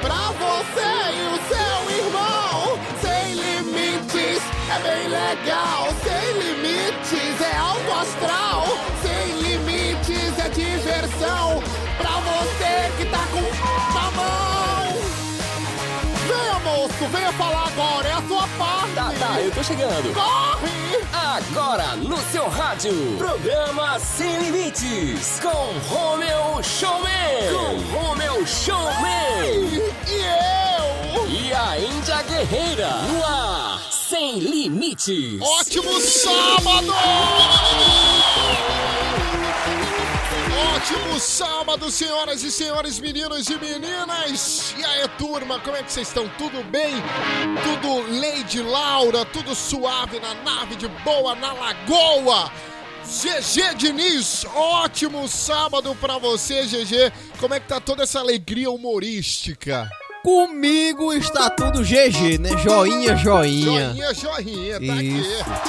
pra você e o seu irmão. Sem limites é bem legal. Sem limites é alto astral. Sem limites é diversão pra você que tá com a mão. Venha, moço, venha falar agora, é a sua parte. Tá, eu tô chegando. Corre! Agora no seu rádio, programa Sem Limites, com Romeu Showman. Com Romeu Showman. E eu? E a Índia Guerreira, no ar, Sem Limites. Ótimo sábado! Ótimo sábado, senhoras e senhores, meninos e meninas! E aí, turma, como é que vocês estão? Tudo bem? Tudo Lady Laura, tudo suave na nave de boa na lagoa! GG Diniz, ótimo sábado pra você, GG! Como é que tá toda essa alegria humorística? Comigo está tudo GG, né? Joinha, joinha. Joinha, joinha, tá Isso. aqui.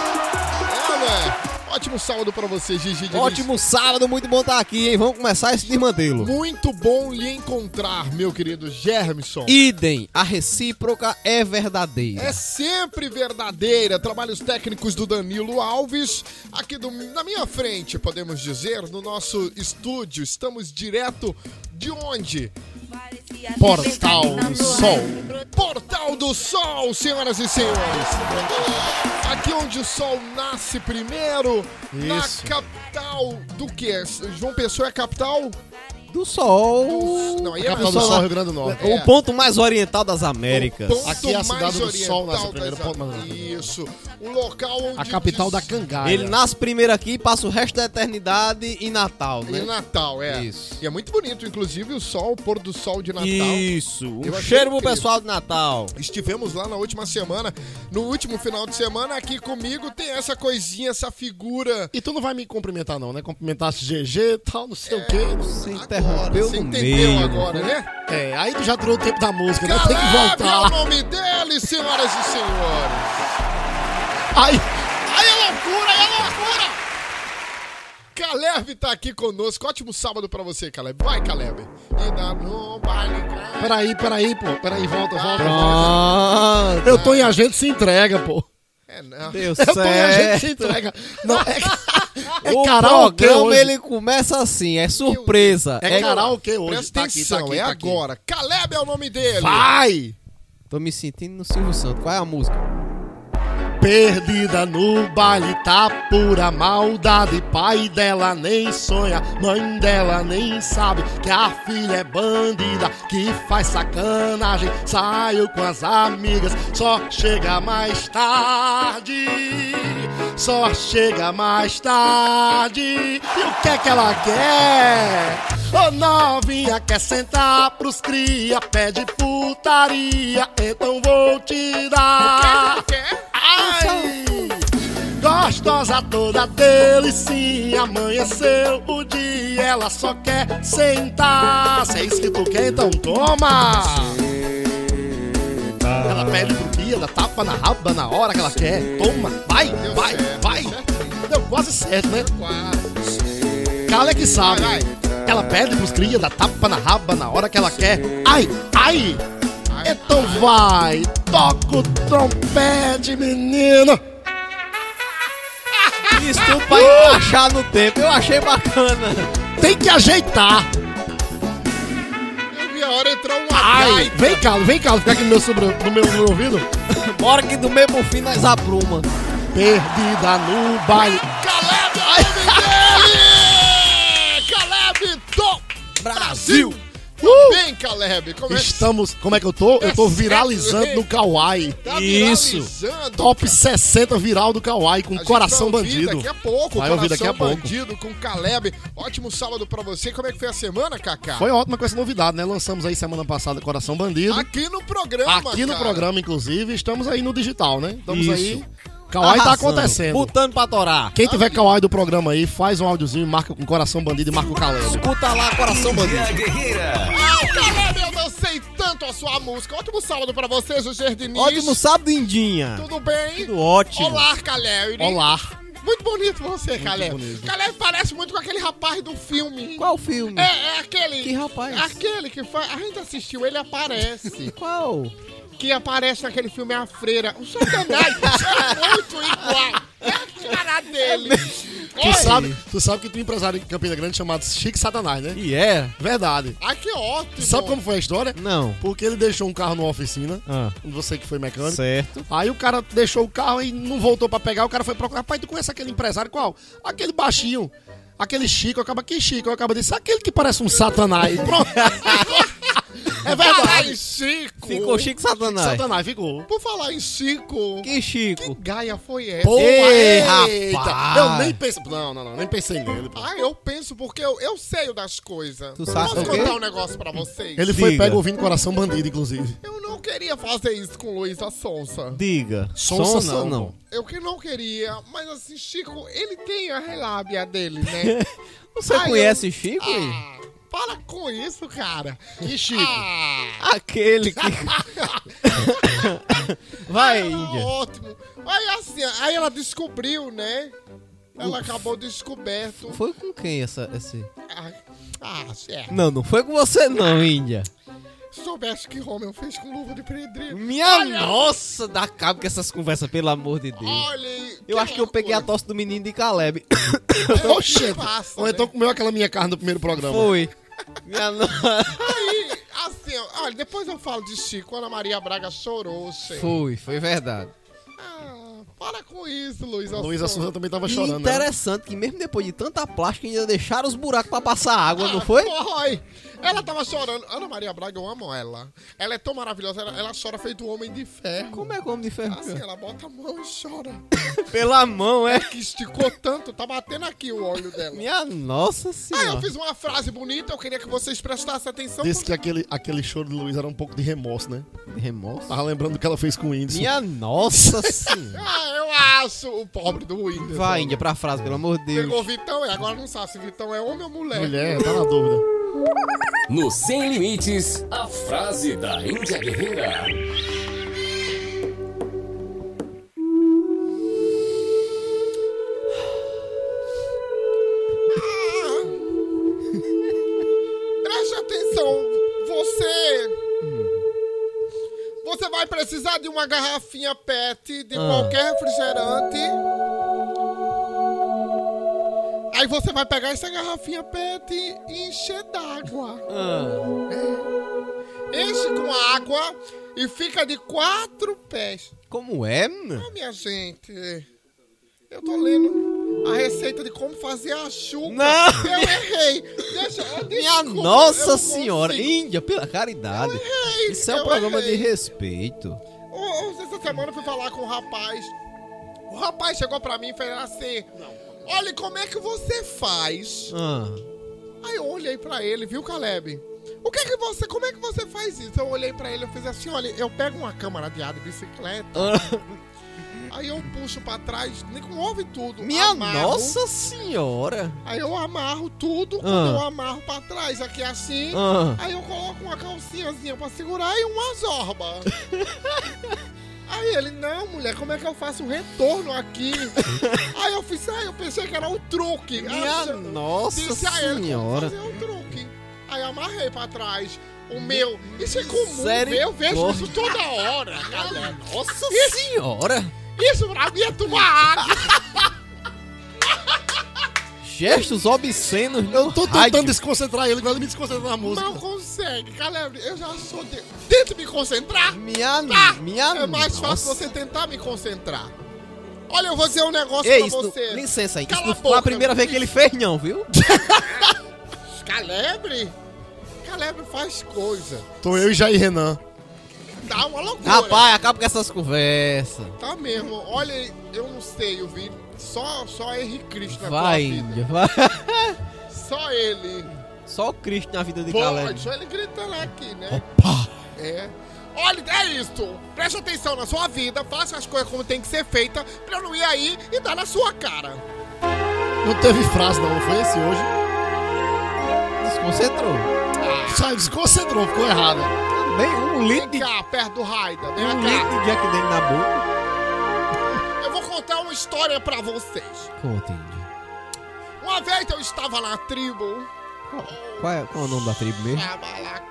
Olha, ótimo sábado pra você, Gigi Diniz. Ótimo sábado, muito bom estar aqui, hein? Vamos começar esse desmantelo. Muito bom lhe encontrar, meu querido Germson. Idem, a recíproca é verdadeira. É sempre verdadeira. Trabalhos técnicos do Danilo Alves. Aqui do- na minha frente, podemos dizer, no nosso estúdio. Estamos direto de onde? Portal do Sol. Portal do Sol, senhoras e senhores. Aqui onde o sol nasce primeiro, na Isso. capital do quê? João Pessoa é a capital? Do sol. Não, aí é Capital do Sol, Rio Grande do Norte. É. O ponto mais oriental das Américas. O ponto Aqui é a cidade do Sol, nosso oriental primeiro ponto mais oriental. Isso. O local onde... A capital da Cangaia. Ele nasce primeiro aqui, passa o resto da eternidade em Natal, Em né? Natal, é. Isso. E é muito bonito, inclusive, o sol, o pôr do sol de Natal. Isso. Um Eu cheiro pro pessoal de Natal. Estivemos lá na última semana. No último final de semana, aqui comigo tem essa coisinha, essa figura. E tu não vai me cumprimentar, não, né? Cumprimentasse GG e tal, não sei o quê. Você Agora, você entendeu meio. agora, né? É, aí tu já tirou o tempo da música, né? Tem que Caleb é o voltar. nome dele, senhoras e senhores. Aí, aí é loucura, aí é loucura! Caleb tá aqui conosco. Ótimo sábado pra você, Caleb. Vai, Caleb. E dá no baile. Peraí, peraí, pô. Peraí, volta, volta, volta. Pronto. Eu tô em agente se entrega, pô. É, não. Deu certo. se entrega. Não, é, é o karaokê programa hoje. ele começa assim, é surpresa. É karaokê hoje. Presta Tá aqui, tá aqui, é tá agora. Caleb é o nome dele. Vai! Tô me sentindo no Silvio Santos. Qual é a música? Perdida no baile, tá pura maldade. Pai dela nem sonha, mãe dela nem sabe que a filha é bandida, que faz sacanagem. Saiu com as amigas, só chega mais tarde. Só chega mais tarde. E o que é que ela quer? Ô novinha quer sentar pros cria, pede putaria, então vou te dar. Gostosa toda delicinha, amanheceu o dia, ela só quer sentar. Se é isso que tu quer, então toma! Ela pede pro dia, dá tapa na raba na hora que ela quer. Toma, vai, vai, vai. deu quase certo, né? Cala é que sabe. Ela pede pros cria, dá tapa na raba na hora que ela quer. Ai, ai! Então vai, toca o trompete, menino. Isso pra encaixar no tempo. Eu achei bacana. Tem que ajeitar. Eu vi a hora entrar um Ai, gaita. vem cá, vem cá, fica aqui no meu, sobre, no meu, no meu ouvido. Bora que do mesmo fim nós apruma. Perdida no baile. Caleb é! Caleb do Brasil! Uh! Bem, Caleb, como é que Estamos, como é que eu tô? Eu tô viralizando no Kawaii. tá Isso. viralizando, Top 60 viral do Kawaii com A gente Coração vai ouvir Bandido. Daqui a pouco, Vai Coração ouvir daqui a pouco. Bandido com Caleb. Ótimo sábado pra você. Como é que foi a semana, Kaká? Foi ótima com essa novidade, né? Lançamos aí semana passada Coração Bandido. Aqui no programa, Aqui no cara. programa, inclusive, estamos aí no digital, né? Estamos Isso. aí. Kawaii tá acontecendo. Botando pra torar. Quem tiver Kawaii do programa aí, faz um áudiozinho, marca com Coração Bandido e marca o Caleb. Escuta lá, coração bandido. A guerreira. Ah, Caleb, eu dancei tanto a sua música. Ótimo sábado pra você, José Diniz. Ótimo sábado, Indinha. Tudo bem? Tudo ótimo. Olá, Caleb. Olá. Muito bonito você, Caleb. bonito. Caleb parece muito com aquele rapaz do filme. Qual filme? É, é aquele. Que rapaz? Aquele que foi. A gente assistiu, ele aparece. Qual? Que aparece naquele filme A Freira. O Satanás é muito igual. É a cara dele. Tu Oi. sabe, tu sabe que tem um empresário em Campina Grande chamado Chique Satanás, né? E é? Verdade. Ah, que ótimo. Sabe como foi a história? Não. Porque ele deixou um carro numa oficina, Ah, você que foi mecânico. certo. Aí o cara deixou o carro e não voltou pra pegar, o cara foi procurar. Rapaz, tu conhece aquele empresário qual? Aquele baixinho. Aquele Chico, acaba que Chico, acaba disse, aquele que parece um satanás. Pronto. é Falar verdade. em Chico. Ficou Chico Satanás. Satanás ficou. Por falar em Chico. Que Chico. Que gaia foi essa? Pô, Ei, eita. rapaz. Eu nem pensei. Não, não, não, nem pensei nele. pô. Ah, eu penso porque eu, eu sei das coisas. Tu sabe Posso contar um negócio pra vocês? Ele foi Diga. pego ouvindo Coração Bandido, inclusive. Eu não queria fazer isso com Luísa Sonsa. Diga. Sonsa não, pô. Eu que não queria, mas assim, Chico, ele tem a relábia dele, né? Você Ai, conhece Chico? aí? ah, para com isso, cara. Que Chico. Ah, Aquele que. Vai, Índia. ótimo. Aí assim, aí ela descobriu, né? Ela acabou descoberto. Foi com quem essa, esse? Ah, ah, é. Não, não foi com você não, Índia. Soubesse que Romeu fez com luva de pedreiro. Minha Olha, nossa, dá cabo com essas conversas, pelo amor de Deus. Olha, Eu acho que eu peguei a tosse do menino de Caleb. Oxê. passa, Ou né? então comeu aquela minha carne no primeiro programa. Foi. Minha no... Aí, assim, olha, depois eu falo de Chico. Ana Maria Braga chorou, gente. Foi, foi verdade. Ah, para com isso, Luísa Luísa Sonza. Souza também tava E chorando. né? interessante que mesmo depois de tanta plástica ainda deixaram os buracos pra passar água, não foi? Foi. Ela tava chorando. Ana Maria Braga, eu amo ela. Ela é tão maravilhosa, ela, ela chora feito um homem de ferro. Como é como de ferro? Assim, ela bota a mão e chora. Pela mão, é? Que esticou tanto, tá batendo aqui o olho dela. Minha nossa Aí eu senhora. fiz uma frase bonita, eu queria que vocês prestassem atenção. Disse que aquele, aquele choro de Luísa era um pouco de remorso, né? Remorso? Tava lembrando do que ela fez com o índice. Minha nossa senhora. Ah, eu acho o pobre do Whindersson. Vai, Índia, pra frase, pelo amor de Deus. Pegou Vitão e agora não sabe se Vitão é homem ou mulher. Mulher, tá na dúvida. No Sem Limites, a frase da Índia Guerreira. Preste atenção, você. Você vai precisar de uma garrafinha PET de Ah. qualquer refrigerante. Aí você vai pegar essa garrafinha PET e encher d'água. Ah, Enche com água e fica de quatro pés. como é, mano? Ah, minha gente, eu tô lendo a receita de como fazer a chuca. Não. Eu errei. Deixa, Minha desculpa, eu nossa não senhora. consigo. Índia, pela caridade. errei, Isso é um eu programa errei. de respeito. Essa semana eu fui falar com um rapaz. O rapaz chegou pra mim e fez assim: Olha, como é que você faz? Ah, Aí eu olhei pra ele, viu, Caleb? O que é que você, como é que você faz isso? Eu olhei pra ele e fiz assim: Olha, eu pego uma câmara de ar de bicicleta, ah, aí eu puxo pra trás, nem ouve tudo. minha amarro, nossa senhora. Aí eu amarro tudo, Ah. quando eu amarro pra trás, aqui assim. Ah, Aí eu coloco uma calcinhazinha pra segurar e uma zorba. Aí ele, não, mulher, como é que eu faço o retorno aqui? Aí eu fiz, ah, eu pensei que era o truque. minha Aí eu nossa disse a ele senhora. fazer o truque. Aí amarrei pra trás. O meu. Isso é comum. Sério? Eu vejo isso toda hora, galera. Nossa senhora! Isso pra mim é tomar água. Gestos obscenos no Eu tô tentando rádio. desconcentrar ele, agora ele me desconcentra na música. Não consegue, Caleb. Eu já sou. De... Tenta me concentrar. Minha, Tá. minha É mais nossa. fácil você tentar me concentrar. Olha, eu vou dizer um negócio Ei, pra isso, você. não- licença aí. Cala Isso não a foi a primeira vez que ele fez, não, viu? Calebre? Calebre faz coisa. Tô eu e Jair Renan. Dá uma loucura. Rapaz, acaba com essas conversas. Tá mesmo. Olha, eu não sei, eu vi só, só Henrique Cristo na Vai, tua vida. Índia, vai. Só ele. Só o Cristo na vida de Caleb. Pode, só ele gritando aqui, né? Opa! É. Olha, é isso. Preste atenção na sua vida, faça as coisas como tem que ser feita pra eu não ir aí e dar na sua cara. Não teve frase, não, não foi esse hoje? Desconcentrou. Sai, desconcentrou, ficou errado. Bem, um litro de, Vem cá, perto do Raida. Vem um cá. litro de Jack Daniel na boca. Uma história pra vocês. Índia. Uma vez eu estava na tribo. Qual é, qual é o nome da tribo mesmo? Lá.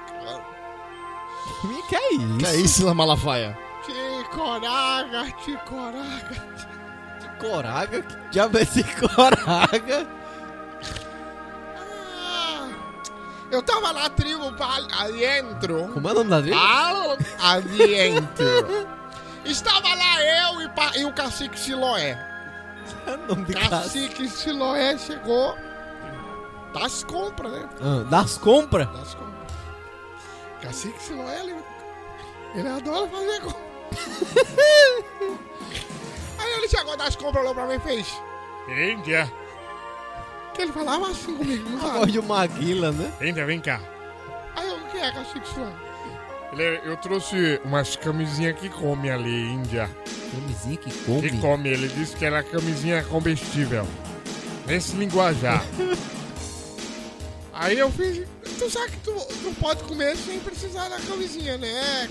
Que é isso? Que é isso, La Malafaia? Ticoraga, ticoraga. Coraga? Que diabo é esse coraga? Ah, eu tava na tribo pra adentro. Como é o nome da tribo? Al adentro. Estava lá eu e, pa- e o cacique Siloé. Cacique Siloé chegou das compras, né? Ah, das compras? Das compras. Cacique Siloé, ele, ele adora fazer compra. Aí ele chegou das compras, olhou pra mim e fez. Índia, Que ele falava assim comigo, não A sabe? voz de Maguila, né? Índia, vem cá. Aí eu, o que é Cacique Siloé? Ele- Eu trouxe umas camisinhas que come ali, Índia. Camisinha que Que come. come, ele disse que era camisinha comestível. Nesse linguajar. Aí eu fiz, tu sabe que tu, tu pode comer sem precisar da camisinha, né?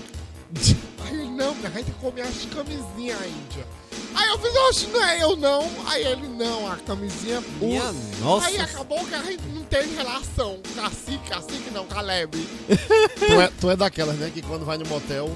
Aí ele, não, a gente come as camisinhas, Índia. Aí eu fiz, oxe, não é eu não. Aí ele, não, a camisinha é Minha pura. nossa. Aí acabou que a gente não teve relação. Cacique, cacique não, Caleb. Tu é, tu é daquelas, né? Que quando vai no motel,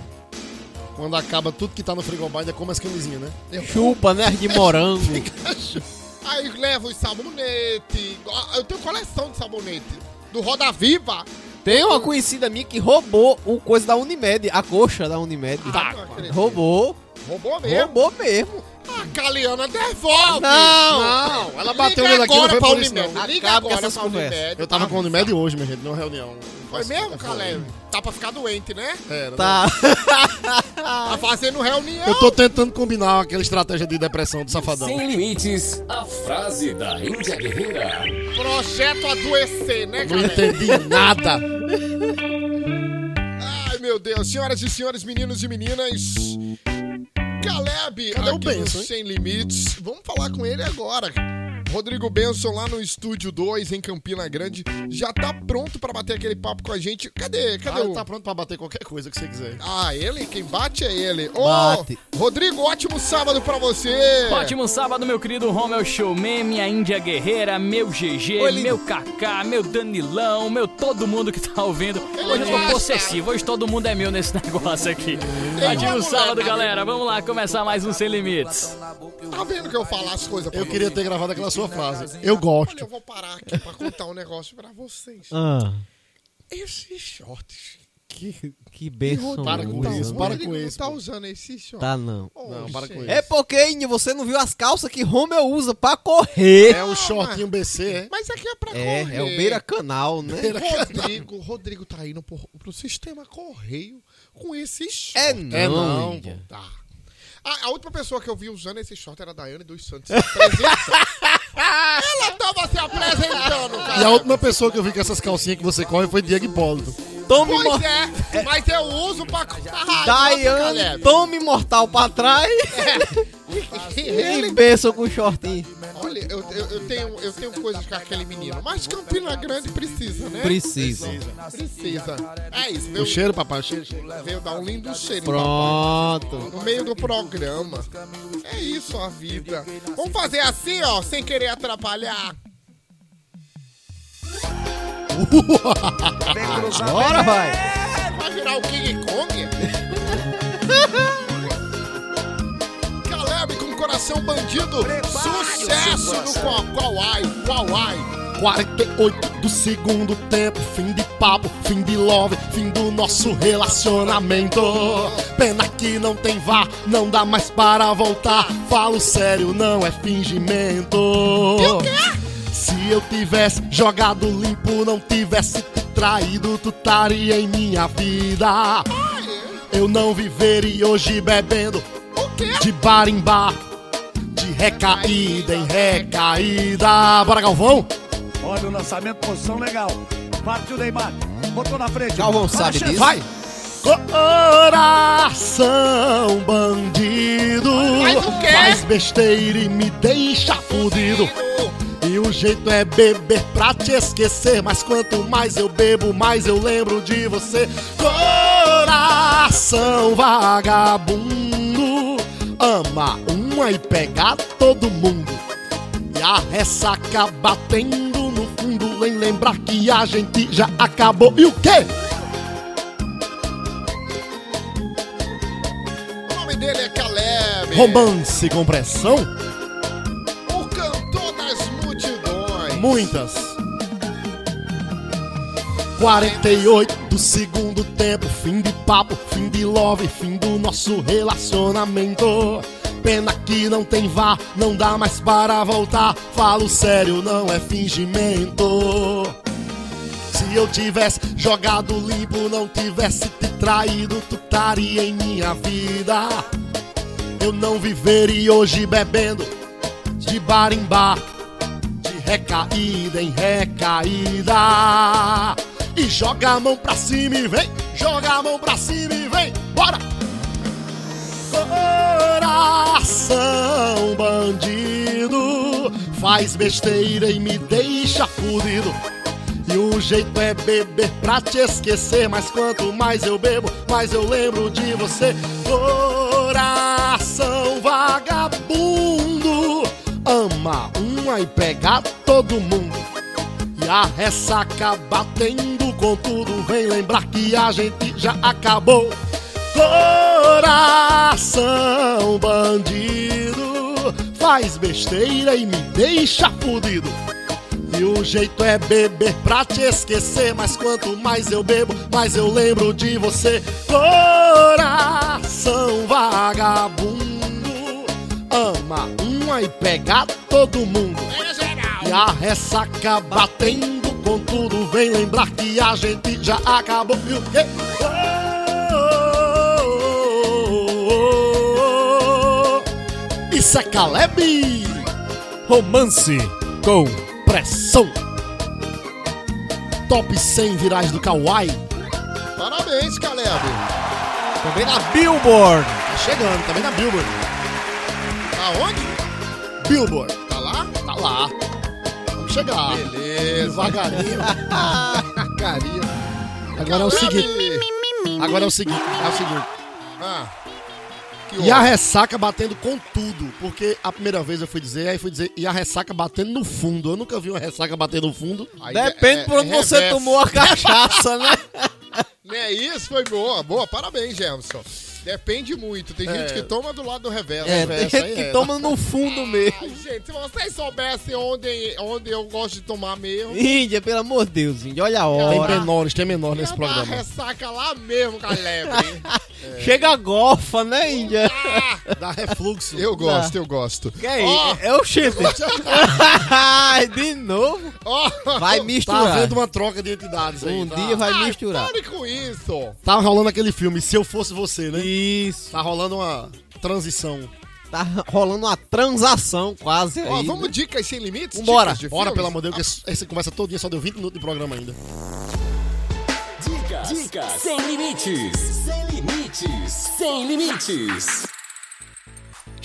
quando acaba tudo que tá no frigobar, ainda come as camisinhas, né? Chupa, né? De morango. Aí leva os sabonetes. Eu tenho coleção de sabonete. Do Roda Viva. Tem uma conhecida minha que roubou o coisa da Unimed, a coxa da Unimed. Ah, não acredito. roubou. Roubou mesmo. Roubou mesmo. A Caliana devolve. Não. Não, ela bateu nele aqui, não foi pra por isso, não. Liga Acaba com agora essas pra. Unimed. Eu tava com o Unimed hoje, minha gente, numa reunião. Foi mesmo, Caleb? Tá pra ficar doente, né? Era, né? Tá. Tá fazendo reunião. Eu tô tentando combinar aquela estratégia de depressão do safadão. Sem limites, a frase da Índia Guerreira. Projeto adoecer, né, Não Caleb? entendi nada. Ai, meu Deus. Senhoras e senhores, meninos e meninas. Caleb, Cadê o aqui Benção, no hein? Sem Limites. Vamos falar com ele agora. Rodrigo Benson lá no Estúdio 2, em Campina Grande, já tá pronto pra bater aquele papo com a gente. Cadê? Cadê Ah, o... ele tá pronto pra bater qualquer coisa que você quiser. Ah, ele? Quem bate é ele. Ô, Bate. Rodrigo, ótimo sábado pra você. Ótimo sábado, meu querido Romel Showman, minha Índia Guerreira, meu GG, Oi, meu Kaká, meu Danilão, meu todo mundo que tá ouvindo. Hoje eu tô possessivo, hoje todo mundo é meu nesse negócio aqui. Ótimo sábado, galera. Vamos lá começar mais um Sem Limites. Tá vendo que eu falo as coisas pra Eu queria ter gravado aquela sua frase. Eu Olha, gosto. eu vou parar aqui pra contar um negócio pra vocês. Ah, Esses shorts. que, que benção. Para com isso, para Rodrigo com não isso, tá pô. usando esses shorts. Tá não. Não, para com isso. É porque, Índia, você não viu as calças que Romeu usa pra correr. É o shortinho BC, é? Mas aqui é pra É, correr. é o beira canal, né? Rodrigo, Rodrigo tá indo pro, pro sistema correio com esses shorts. É não, É não. Tá. A, a última pessoa que eu vi usando esse short era a Daiane dos Santos. Ela tava se apresentando, cara. E a última pessoa que eu vi com essas calcinhas que você corre foi Diego Hipólito. Tome, Pois mor- é, mas eu uso pra cortar Daiane, tome mortal pra trás e Ele, benção com o shortinho. olha, eu, eu, eu tenho, eu tenho coisas com aquele menino, mas Campina Grande precisa, né? Precisa. Precisa. É isso, O veio, cheiro, papai, o cheiro. veio dar um lindo cheiro. Pronto. No meio do programa. É isso a vida. Vamos fazer assim, ó, sem querer atrapalhar. Agora vai. virar o King Kong? Caleb com coração bandido. Sucesso no qual, qual ai, qual ai. 48 do segundo tempo, fim de papo, fim de love, fim do nosso relacionamento. Pena que não tem vá, não dá mais para voltar. Falo sério, não é fingimento. Se eu tivesse jogado limpo, não tivesse te traído, tu estaria em minha vida. Eu não viveria hoje bebendo de bar em bar, de recaída em recaída. Bora, Galvão? Olha o lançamento, posição legal. Partiu o Neymar. Botou na frente. Galvão sabe disso? Vai! Coração bandido? Faz besteira e me deixa fudido E o jeito é beber pra te esquecer Mas quanto mais eu bebo, mais eu lembro de você Coração vagabundo Ama uma e pega todo mundo E a ressaca batendo no fundo Vem lembrar que a gente já acabou E o quê? O nome dele é Caleb. Romance com pressão? Muitas. 48 do segundo tempo, fim de papo, fim de love, fim do nosso relacionamento. Pena que não tem vá, não dá mais para voltar. Falo sério, não é fingimento. Se eu tivesse jogado limpo, não tivesse te traído, tu estaria em minha vida. Eu não viveria hoje bebendo de bar em bar, recaída em recaída. E joga a mão pra cima e vem, joga a mão pra cima e vem, bora! Coração bandido, faz besteira e me deixa fudido. E o jeito é beber pra te esquecer. Mas quanto mais eu bebo, mais eu lembro de você. Coração vagabundo, ama uma e pega todo mundo. E a ressaca batendo com tudo. Vem lembrar que a gente já acabou. Coração bandido, faz besteira e me deixa fudido. E o jeito é beber pra te esquecer. Mas quanto mais eu bebo, mais eu lembro de você. Coração vagabundo, ama uma e pega todo mundo. E a ressaca batendo com tudo. Vem lembrar que a gente já acabou. E o quê? Isso é Caleb! Romance com pressão. Top 100 virais do Kawaii. Parabéns, Caleb. Também na Billboard. Tá chegando, também na Billboard. Aonde? Billboard. Tá lá? Tá lá. Vamos chegar. Beleza. Devagarinho. Carinha. Agora é o seguinte. Agora é o seguinte. É o seguinte. Ah. Que E a ressaca batendo com tudo. Porque a primeira vez eu fui dizer, aí fui dizer, e a ressaca batendo no fundo. Eu nunca vi uma ressaca batendo no fundo. Aí Depende é- por onde é você reverso. tomou a cachaça, né? Não é isso? Foi boa. Boa, parabéns, Gerson. Depende muito. Tem gente que toma do lado do reverso. É, Reverso tem gente que é. toma no fundo mesmo. Ai, gente, se vocês soubessem onde, onde eu gosto de tomar mesmo. Índia, pelo amor de Deus, Índia, olha a Tem hora. menores, tem menores nesse ia dar programa. ressaca lá mesmo, Caleb. Chega a golfa, né, Índia? Ah, Dá refluxo. eu gosto, eu gosto. Que aí? Ó. É o chifre. De novo. Ó, Vai Tá misturar. havendo uma troca de entidades aí. Um tá? dia vai ai, misturar. Pare com isso. Tá rolando aquele filme, Se Eu Fosse Você, né? Isso. Tá rolando uma transição. Tá rolando uma transação quase aí. Ó, né? vamos dicas sem limites? Vambora, Dicas de bora, filmes? pelo amor de Deus, que esse- essa conversa todinha só deu 20 minutos de programa ainda. Dicas, dicas sem limites, sem limites, sem limites.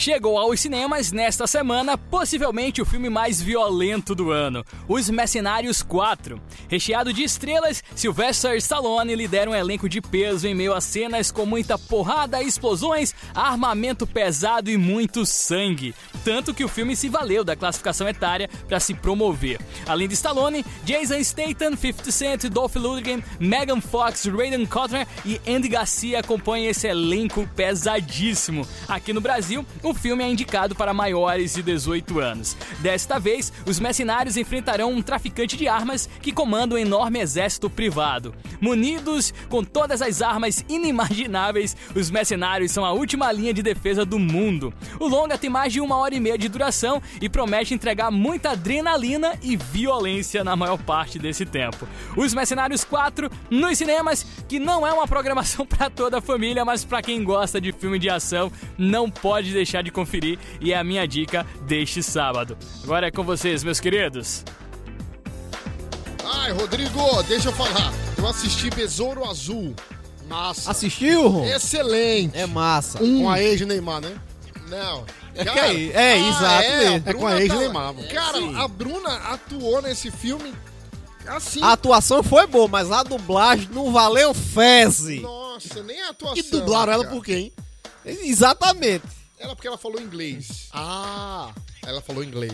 Chegou aos cinemas nesta semana, possivelmente o filme mais violento do ano, Os Mercenários 4. Recheado de estrelas, Sylvester Stallone lidera um elenco de peso em meio a cenas com muita porrada, explosões, armamento pesado e muito sangue. Tanto que o filme se valeu da classificação etária para se promover. Além de Stallone, Jason Statham, 50 Cent, Dolph Lundgren, Megan Fox, Raiden Cotner e Andy Garcia acompanham esse elenco pesadíssimo. Aqui no Brasil, o filme é indicado para maiores de 18 anos. Desta vez, os mercenários enfrentarão um traficante de armas que comanda um enorme exército privado. Munidos com todas as armas inimagináveis, os mercenários são a última linha de defesa do mundo. O longa tem mais de uma hora e meia de duração e promete entregar muita adrenalina e violência na maior parte desse tempo. Os Mercenários 4 nos cinemas, que não é uma programação para toda a família, mas para quem gosta de filme de ação, não pode deixar de conferir e é a minha dica deste sábado. Agora é com vocês, meus queridos. Ai, Rodrigo, deixa eu falar. Eu assisti Besouro Azul. Massa. Assistiu, Ron? Excelente. É massa. Com a ex de Neymar, né? Não. É, Cara, que é, é, ah, exato é, É com a ex tá- de Neymar. Cara, Sim. a Bruna atuou nesse filme assim. A atuação foi boa, mas a dublagem não valeu fezes. Nossa, nem a atuação. E dublaram ela cara. por quem? Exatamente. Ela porque ela falou inglês. Ah, Ela falou inglês.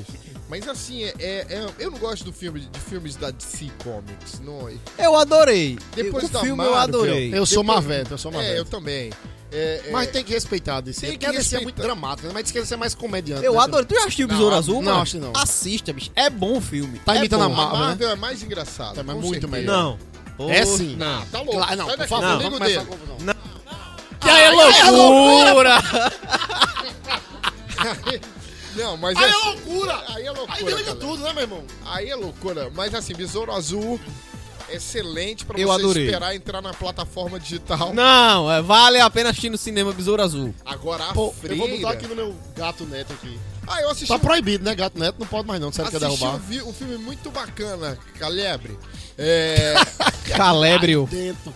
Mas assim, é, é- é- eu não gosto do filme, de filmes da DC Comics. Não, Eu adorei. Depois o da filme eu Marvel, adorei. eu sou Depois- Marvete, eu sou é, eu também. É, é, Mas tem que respeitar desse. Tem Tem que ser muito respeitar. dramático, né? mas diz que mais comediante. Eu né? adorei. Tu já assistiu o Besouro Não, Azul, não, acho não. Assista, bicho. É bom o filme. Tá É imitando a a Marvel, né? Marvel é mais engraçado. Tá, mas muito certeza. melhor. Não. É Ô, sim. Não, tá louco. Claro, não, Sai por favor, não, a confusão. Não. Que aí é loucura! Não, mas Aí é, é loucura! Aí é loucura. Aí desliga cara. tudo, né, meu irmão? Aí é loucura. Mas assim, Besouro Azul, excelente pra Eu você adorei. esperar entrar na plataforma digital. Não, é, vale a pena assistir no cinema Besouro Azul. Agora a Pô, eu freira. vou botar aqui no meu gato neto aqui. Ah, eu assisti, Tá proibido, né? Gato neto não pode mais não, sério que quer assisti um, derrubar. vi- um filme muito bacana, Calebre. É, Calébrio. Dentro.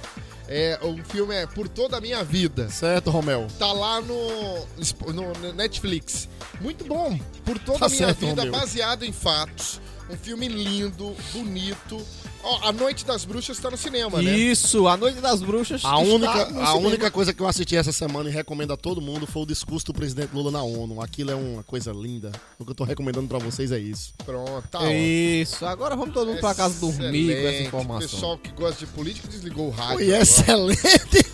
É, um filme é Por Toda a Minha Vida. Certo, Romel? Tá lá no, no Netflix. Muito bom. Por toda Tá a minha certo, vida, Romeu. baseado em fatos. Um filme lindo, bonito. Ó, A Noite das Bruxas tá no cinema, né? Isso, A Noite das Bruxas. A está única, no a cinema. única coisa que eu assisti essa semana e recomendo a todo mundo foi o discurso do presidente Lula na ONU. Aquilo é uma coisa linda. O que eu tô recomendando pra vocês é isso. Pronto, tá ótimo. Isso, agora vamos todo mundo pra casa dormir com essa informação. O pessoal que gosta de política desligou o rádio. Foi agora. excelente.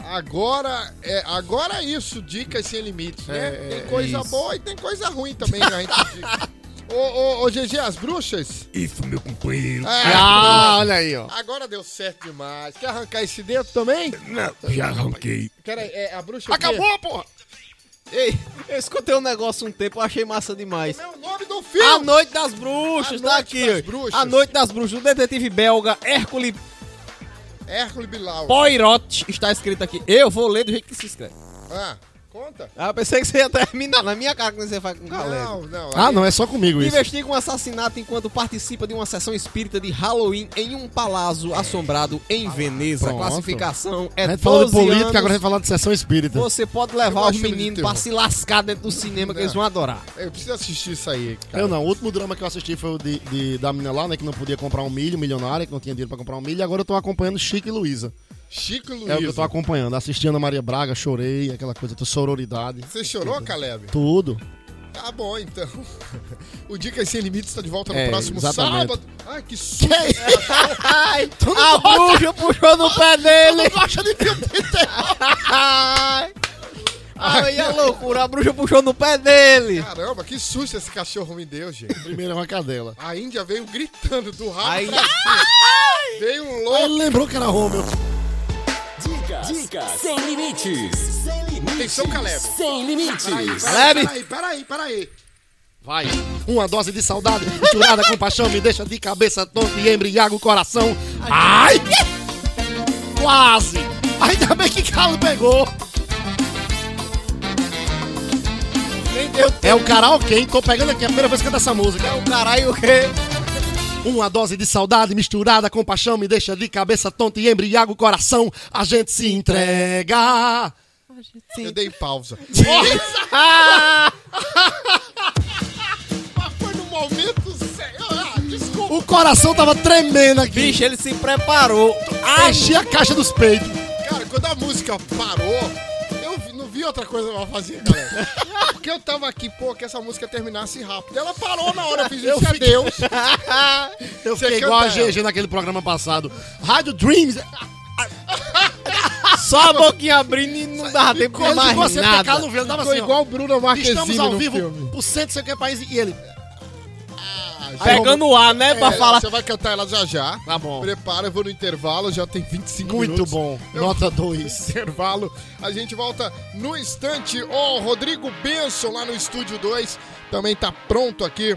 Agora é, agora é isso, dicas sem limites, né? É, tem é, coisa isso. boa e tem coisa ruim também, né? A gente. Ô, ô, ô, GG, as bruxas? Isso, meu companheiro. Ah, Ah, olha aí, ó. agora deu certo demais. Quer arrancar esse dentro também? Não, já arranquei. Peraí, é, a bruxa. Acabou, porra! Ei, eu escutei um negócio um tempo, eu achei massa demais. É o nome do A filme! Noite das Bruxas, A tá Noite aqui. das. Bruxas. A Noite das Bruxas, o detetive belga Hércules Hércules Bilal. Poirot está escrito aqui. Eu vou ler do jeito que se escreve. Ah, conta. Ah, eu pensei que você ia terminar na minha cara quando você faz com galera. Não, não. Ah, não, é só comigo isso. Investiga um assassinato enquanto participa de uma sessão espírita de Halloween em um palácio assombrado em Veneza. A Pronto. classificação A é gente falou de 12 política, anos. agora a gente falar de sessão espírita. Você pode levar os meninos pra se lascar dentro do cinema que eles vão adorar. Eu preciso assistir isso aí, cara. Eu não, o último drama que eu assisti foi o de, de- da menina lá, né, que não podia comprar um milho, milionária, que não tinha dinheiro pra comprar um milho, e agora eu tô acompanhando Chico e Luísa. Chico e É o que eu tô acompanhando. Assisti Ana Maria Braga, chorei, aquela coisa, tô sororidade. Você chorou, Caleb? Tudo. Tá bom, então. O Dicas Sem Limites tá de volta no É, próximo exatamente. sábado. Ai, que susto. Ai, a bruxa puxou no pé dele. gosta de filme de terror? Ai, Ai, é loucura, a bruxa puxou no pé dele. Caramba, que susto esse cachorro me deu, gente. Primeiro é uma cadela. A Índia veio gritando do rabo Ai, cima. Veio Aí louco. ele lembrou que era Romeu. Dicas, Dicas sem limites. Sem limites. Atenção, Caleb. Sem limites. Caleb. Peraí, peraí, peraí. Vai. Uma dose de saudade misturada com paixão me deixa de cabeça tonta e embriaga o coração. Ai! Quase! Ainda bem que Carlos pegou. É o karaokê, hein? Tô pegando aqui a primeira vez que eu canto essa música. o caralho o quê? Uma dose de saudade misturada com paixão me deixa de cabeça tonta e embriaga o coração. A gente se entrega. Eu dei pausa. Mas foi no momento certo. Ah, desculpa. O coração tava tremendo aqui. Bicho, ele se preparou. Enchi a caixa dos peitos. Cara, quando a música parou, eu não vi outra coisa pra fazer, galera. Porque eu tava aqui, pô, que essa música terminasse rápido. Ela parou na hora, eu fiz isso, fiquei- adeus. Eu Você fiquei igual a. GG naquele programa passado. Rádio Dreams. Só a boquinha abrindo e não dava tempo de Ele mais nada. no vento. Ficou assim, igual o Bruno Marquezine Estamos ao no vivo filme. por cento sei que país e ele. Pegando o ar, né? Pra É, falar. Você vai cantar ela já já. Tá bom. Prepara, eu vou no intervalo, já tem 25 Muito minutos. bom. Eu- Nota 2. Intervalo. A gente volta no instante. Ó, Rodrigo Benson lá no Estúdio 2 também tá pronto aqui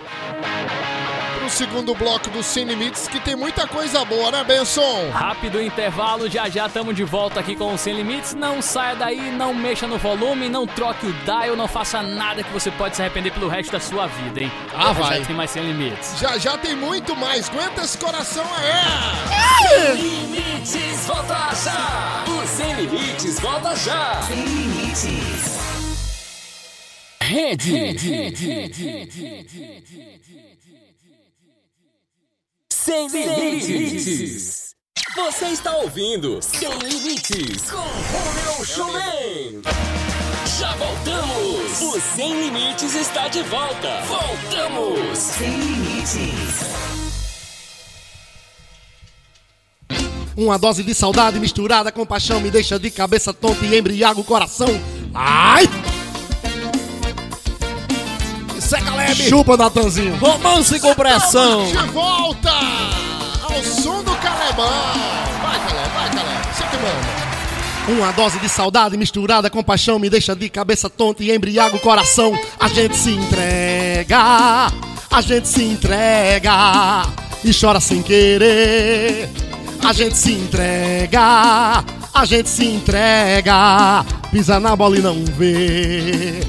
pro segundo bloco do Sem Limites, que tem muita coisa boa, né, Benson? Rápido intervalo, já já estamos de volta aqui com o Sem Limites. Não saia daí, não mexa no volume, não troque o dial, não faça nada que você pode se arrepender pelo resto da sua vida, hein? Ah, Já vai. Já tem mais Sem Limites. Já já tem muito mais. Aguenta esse coração aí! Limites, volta já! O Sem Limites, volta já! Sem Limites. Rede. Sem Limites. Você está ouvindo Sem Limites com Romeu Showman. Já voltamos! O Sem Limites está de volta! Voltamos! Sem Limites. Uma dose de saudade misturada com paixão me deixa de cabeça tonta e embriaga o coração. Ai! Seca leve. Chupa, Natanzinho. Romance com pressão. De volta ao som do Calebão. Vai, Caleb, vai, Caleb. Você que manda. Uma dose de saudade misturada com paixão me deixa de cabeça tonta e embriaga o coração. A gente se entrega, a gente se entrega e chora sem querer. A gente se entrega, a gente se entrega, pisa na bola e não vê.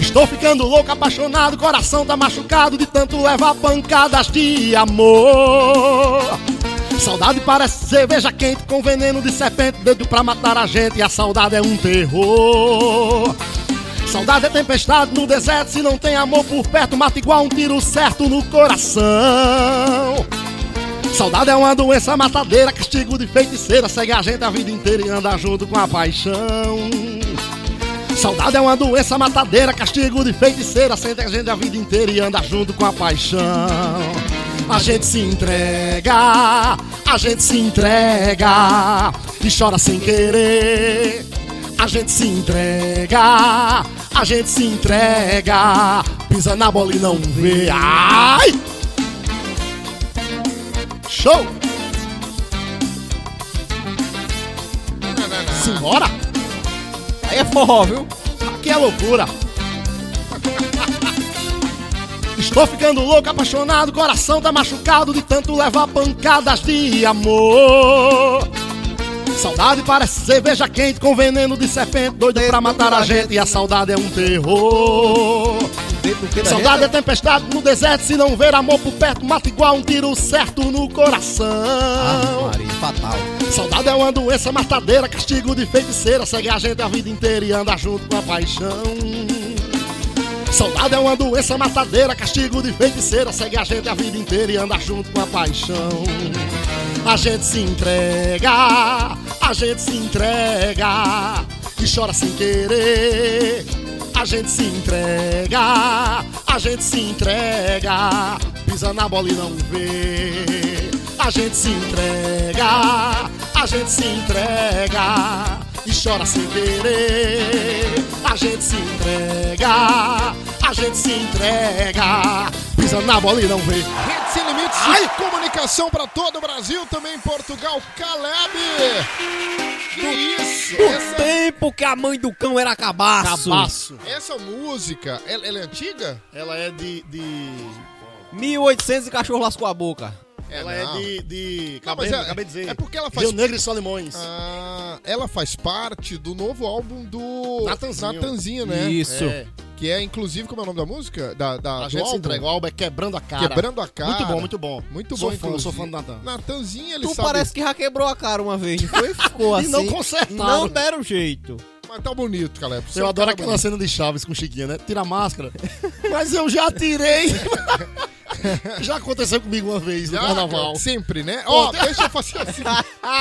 Estou ficando louco, apaixonado, coração tá machucado de tanto levar pancadas de amor. Saudade parece cerveja quente com veneno de serpente, dedo pra matar a gente e a saudade é um terror. Saudade é tempestade no deserto, se não tem amor por perto, mata igual um tiro certo no coração. Saudade é uma doença matadeira, castigo de feiticeira, segue a gente a vida inteira e anda junto com a paixão. Saudade é uma doença matadeira, castigo de feiticeira, sente a gente a vida inteira e anda junto com a paixão. A gente se entrega, a gente se entrega e chora sem querer. A gente se entrega, a gente se entrega, pisa na bola e não vê. Ai! Show! Simbora! Forró, viu? Aqui é loucura. Estou ficando louco, apaixonado, coração tá machucado de tanto levar pancadas de amor. Saudade parece cerveja quente com veneno de serpente, doido pra matar a gente e a saudade é um terror. Saudade é tempestade no deserto, se não ver amor por perto, mata igual um tiro certo no coração. Ah, Maria, fatal. Saudade é uma doença matadeira, castigo de feiticeira, segue a gente a vida inteira e anda junto com a paixão. Saudade é uma doença matadeira, castigo de feiticeira, segue a gente a vida inteira e anda junto com a paixão. A gente se entrega, a gente se entrega e chora sem querer. A gente se entrega, a gente se entrega, pisa na bola e não vê. A gente se entrega, a gente se entrega e chora sem querer. A gente se entrega, a gente se entrega, pisa na bola e não vê. Rede Sem Limites de comunicação para todo o Brasil, também em Portugal. Caleb! Que isso? O Essa, tempo que a mãe do cão era cabaço. Cabaço. essa música, ela, ela é antiga? Ela é de. de 1800 e cachorro lascou a boca. Ela não. é de. de Não, acabei, mas é- acabei de dizer. é porque ela faz- Rio Negro e Solimões. Ah, ela faz parte do novo álbum do Natanzinho. Natanzinho, né? Isso. É. Que é, inclusive, como é o nome da música? Da, da, A gente se álbum? entrega. O álbum é Quebrando a Cara. Quebrando a Cara. Muito bom, muito bom. Muito sou bom, fã, sou fã do Natan. Natanzinho, ele Tu sabe... parece que já quebrou a cara uma vez, foi? Ficou E assim. não consertaram. Não deram jeito. Mas tá bonito, Caleb. É Eu um adoro aquela bonito. cena de Chaves com Chiquinha, né? Tira a máscara. Mas eu já tirei. já aconteceu comigo uma vez no Já, carnaval. Sempre, né? Ó, deixa eu fazer assim.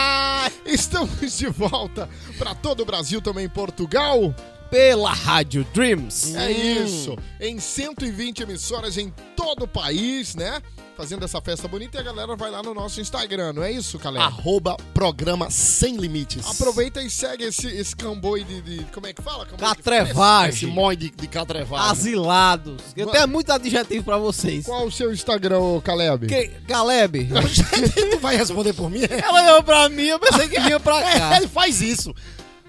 Estamos de volta pra todo o Brasil, também Portugal. Pela Rádio Dreams. É isso. Em 120 emissoras em todo o país, né? Fazendo essa festa bonita e a galera vai lá no nosso Instagram, não é isso, Caleb? Arroba programa sem limites. Aproveita e segue esse, esse camboi de, de- Como é que fala? Camboi de Esse Catrevagem. mói de, de catrevagem. Asilados. Eu tenho muito adjetivo pra vocês. Qual o seu Instagram, ô, Caleb? Que, Caleb, tu vai responder por mim? ela olhou pra mim, eu pensei que vinha pra cá. Ele faz isso.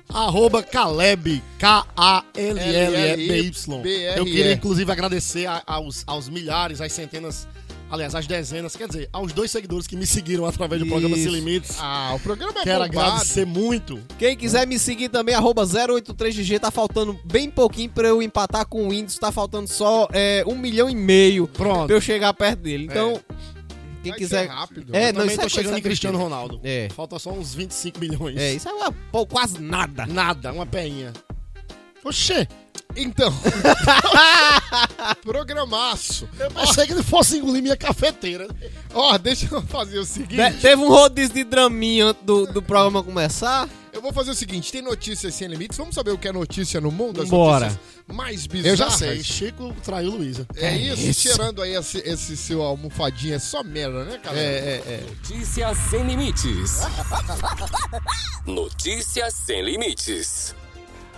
Arroba Caleb, K-A-L-L-E-B-Y. Eu queria, inclusive, agradecer a- aos, aos milhares, às centenas, aliás, às dezenas, quer dizer, aos dois seguidores que me seguiram através do programa Sem. Limites. Ah, o programa é Quero bombado. agradecer muito. Quem quiser me seguir também, arroba 083GG, tá faltando bem pouquinho pra eu empatar com o Windows, tá faltando só é, um milhão e meio Pronto. pra eu chegar perto dele. Então, quem Vai quiser... ser rápido. É, Eu não, também isso tô é chegando em Cristiano. Ronaldo. É. Falta só uns 25 milhões. É, isso é uma, pô, quase nada. Nada, uma peinha. Oxê, Então. Programaço. eu pensei que ele fosse engolir minha cafeteira. Ó, deixa eu fazer o seguinte. Teve um rodízio de draminha antes do, do programa começar. Eu vou fazer o seguinte: tem notícias sem limites. Vamos saber o que é notícia no mundo? As Bora. notícias mais bizarras. Eu já sei, Chico traiu Luísa. É isso, isso. cheirando aí esse, esse seu almofadinha. É só merda, né, cara? É, é, é. Notícias sem limites. Notícias sem limites.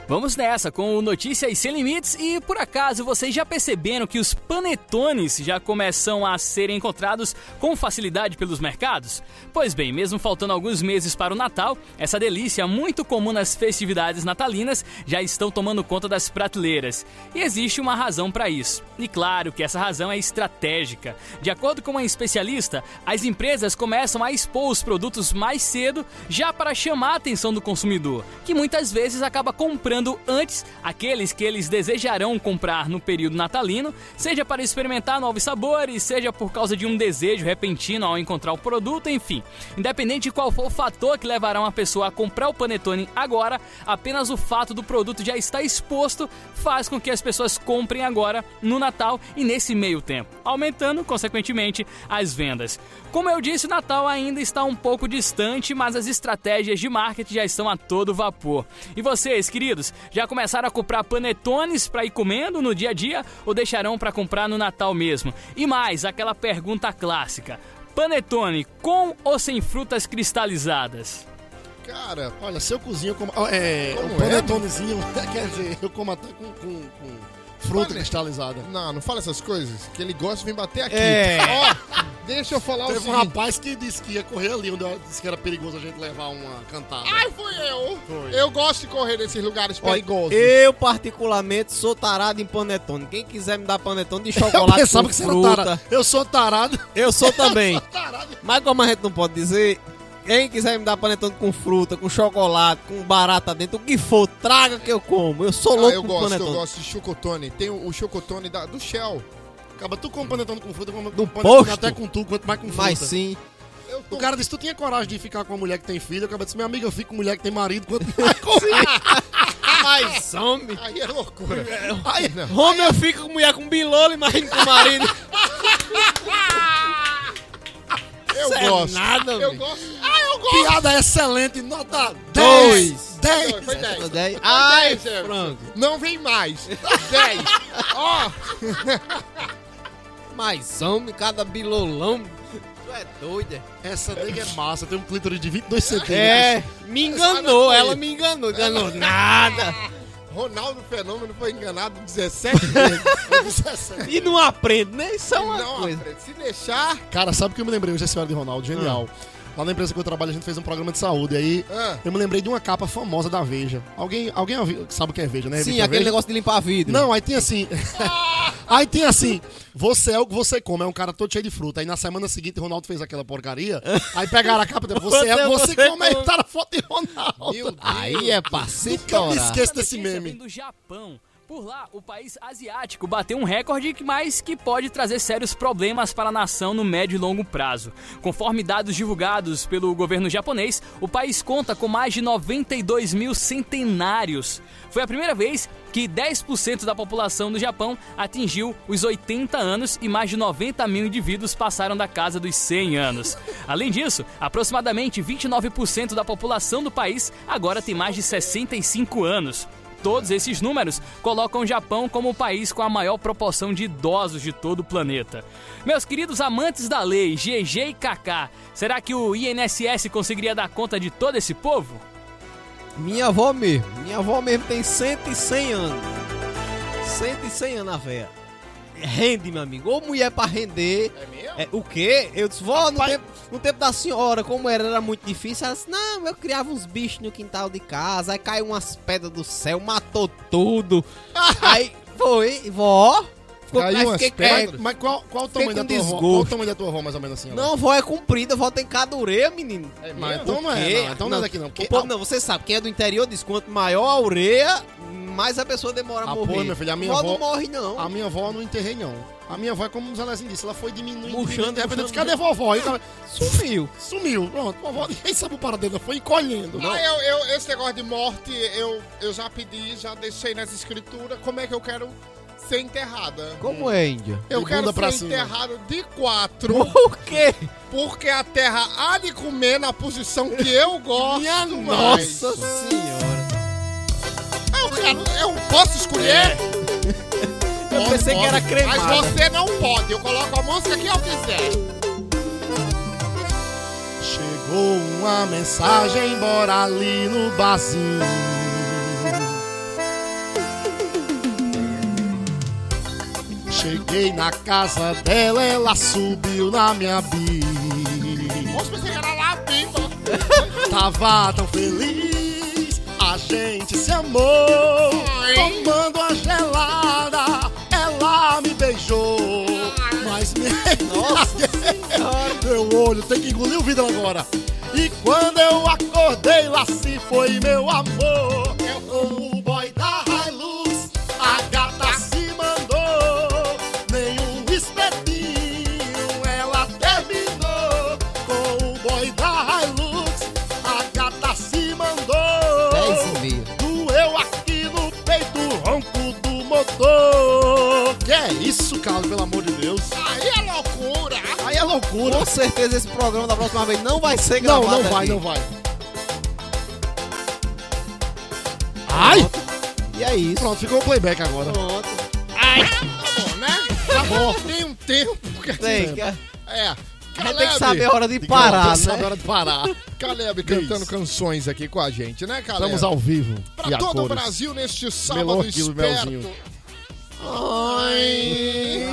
Vamos nessa com o Notícias Sem Limites e por acaso vocês já perceberam que os panetones já começam a serem encontrados com facilidade pelos mercados? Pois bem, mesmo faltando alguns meses para o Natal, essa delícia muito comum nas festividades natalinas já estão tomando conta das prateleiras. E existe uma razão para isso. E claro que essa razão é estratégica. De acordo com uma especialista, as empresas começam a expor os produtos mais cedo já para chamar a atenção do consumidor, que muitas vezes acaba comprando antes aqueles que eles desejarão comprar no período natalino, seja para experimentar novos sabores, seja por causa de um desejo repentino ao encontrar o produto, enfim. Independente de qual for o fator que levará uma pessoa a comprar o panetone agora, apenas o fato do produto já estar exposto faz com que as pessoas comprem agora no Natal e nesse meio tempo, aumentando consequentemente as vendas. Como eu disse, o Natal ainda está um pouco distante, mas as estratégias de marketing já estão a todo vapor. E vocês, queridos, já começaram a comprar panetones para ir comendo no dia a dia ou deixarão para comprar no Natal mesmo? E mais, aquela pergunta clássica: panetone com ou sem frutas cristalizadas? Cara, Olha, se eu cozinho, eu como. É, Como o é, panetonezinho, quer dizer, eu como até com, com, com fruta cristalizada. não, não fala essas coisas, que ele gosta de vir bater aqui. É. Ó, deixa eu falar o Teve um seguinte. rapaz que disse que ia correr ali, onde eu disse que era perigoso a gente levar uma cantada. Ai, fui eu. Foi. Eu gosto de correr nesses lugares perigosos. eu, particularmente, sou tarado em panetone. Quem quiser me dar panetone de eu chocolate pensava com que você era fruta, tarado. Eu sou tarado. eu sou também. tarado. Mas como a gente não pode dizer, quem quiser me dar panetone com fruta, com chocolate, com barata dentro, o que for, traga que eu como. Eu sou Ah, louco eu por gosto, eu panetone. gosto de chocotone. Tem o, o chocotone da- do Shell. Acaba tu com panetone com fruta, como Do panetone posto. até com tu, quanto mais com fruta. Mas sim. Eu tô... O cara disse, tu tinha coragem de ficar com uma mulher que tem filho? Eu acabei de dizer, minha amiga, eu fico com mulher que tem marido, quanto mais com Mas homem. Aí é loucura. Aí, Homem eu fico com mulher com bilolo, imagina com marido. Eu Isso é gosto. nada, eu gosto. Ah, eu gosto. piada excelente, nota Dois. 10. 10. Foi 10. Dez. Ai, dez, Everton. frango. Não vem mais. 10. Ó, Mas homem, cada bilolão. Tu é doida. Essa nega é massa, tem um clítoris de 22 centímetros. É, me enganou, ela me enganou. Enganou nada. Ronaldo Fenômeno foi enganado 17 vezes. E não aprende, né? Isso é uma Não, coisa. Alfredo, se deixar. Cara, sabe o que eu me lembrei hoje, essa história de Ronaldo? Genial. Lá na empresa que eu trabalho, a gente fez um programa de saúde. Aí Ah. eu me lembrei de uma capa famosa da Veja. Alguém, alguém sabe o que é Veja, né? Sim, Revista aquele Veja? negócio de limpar vidro. Não, aí tem assim. aí tem assim. Você é o que você come, é um cara todo cheio de fruta. Aí na semana seguinte, Ronaldo fez aquela porcaria. Aí pegaram a capa dele. Você é o que você, Você come, aí tá na foto de Ronaldo. Meu Deus. Aí é se Nunca me esqueço desse meme. do Japão. Por lá, o país asiático bateu um recorde mais que pode trazer sérios problemas para a nação no médio e longo prazo. Conforme dados divulgados pelo governo japonês, o país conta com mais de 92 mil centenários. Foi a primeira vez que 10% da população do Japão atingiu os 80 anos e mais de 90 mil indivíduos passaram da casa dos 100 anos. Além disso, aproximadamente 29% da população do país agora tem mais de 65 anos. Todos esses números colocam o Japão como o país com a maior proporção de idosos de todo o planeta. Meus queridos amantes da lei, GG e KK, será que o INSS conseguiria dar conta de todo esse povo? Minha avó mesmo. Minha avó mesmo tem 100 anos. 100 anos a véia. Rende, meu amigo. Ou mulher pra render. É mesmo? É, o quê? Eu disse, vó, no tempo, no tempo da senhora, como era, era muito difícil. Ela disse, não, eu criava uns bichos no quintal de casa. Aí caiu umas pedras do céu, matou tudo. aí foi, vó. Ficou, Caiu umas fiquei- pedras. é, Mas qual, qual o tamanho da tua avó? desgosto. Qual o tamanho da tua avó, mais ou menos assim? Não, vó é comprida, vó tem cadureia, menino. É Mas? Então não é, não. Então não é daqui, não. Porque O povo, não, você sabe, quem é do interior diz quanto maior a ureia, mais a pessoa demora a Ah, morrer. pô, meu filho, a minha vó avó- não morre, não. A minha avó eu não enterrei, não. A minha avó é como o Zalezinho disse, ela foi diminuindo. Murchando, diminuindo, de repente cadê vovó? Tava- Sumiu. sumiu. Pronto, vovó, ninguém sabe o paradeiro, foi encolhendo. Ah, eu, eu- esse negócio de morte, eu, eu já pedi, já deixei nas escrituras. Como é que eu quero ser enterrada? Como é, Índia? Eu De quero ser cima. enterrado de quatro, Por quê? porque a terra há de comer na posição que eu gosto Minha mais. Nossa senhora. Eu, quero, eu posso escolher, Eu pensei que era mas cremada. você não pode. Eu coloco a música que eu quiser. Chegou uma mensagem, bora ali no barzinho. Cheguei na casa dela, ela subiu na minha pipa. Tava tão feliz, a gente se amou. Tomando a gelada, ela me beijou. Mas me... meu olho tem que engolir o vidro agora. E quando eu acordei, lá se foi meu amor. Eu Carlos, pelo amor de Deus? Aí é loucura. Aí é loucura. Com certeza esse programa da próxima vez não vai ser Não, gravado não vai, aqui. não vai. Ai! E é isso. Pronto, ficou o playback agora. Pronto. Tá bom, né? Tá bom. Tem um tempo. que- Tem, que- a É. gente tem que saber a hora de parar, a né? hora de parar. Caleb cantando isso? canções aqui com a gente, né, Caleb? Estamos ao vivo. Pra e a todo o. Brasil neste sábado aquilo, esperto. melzinho. Ai.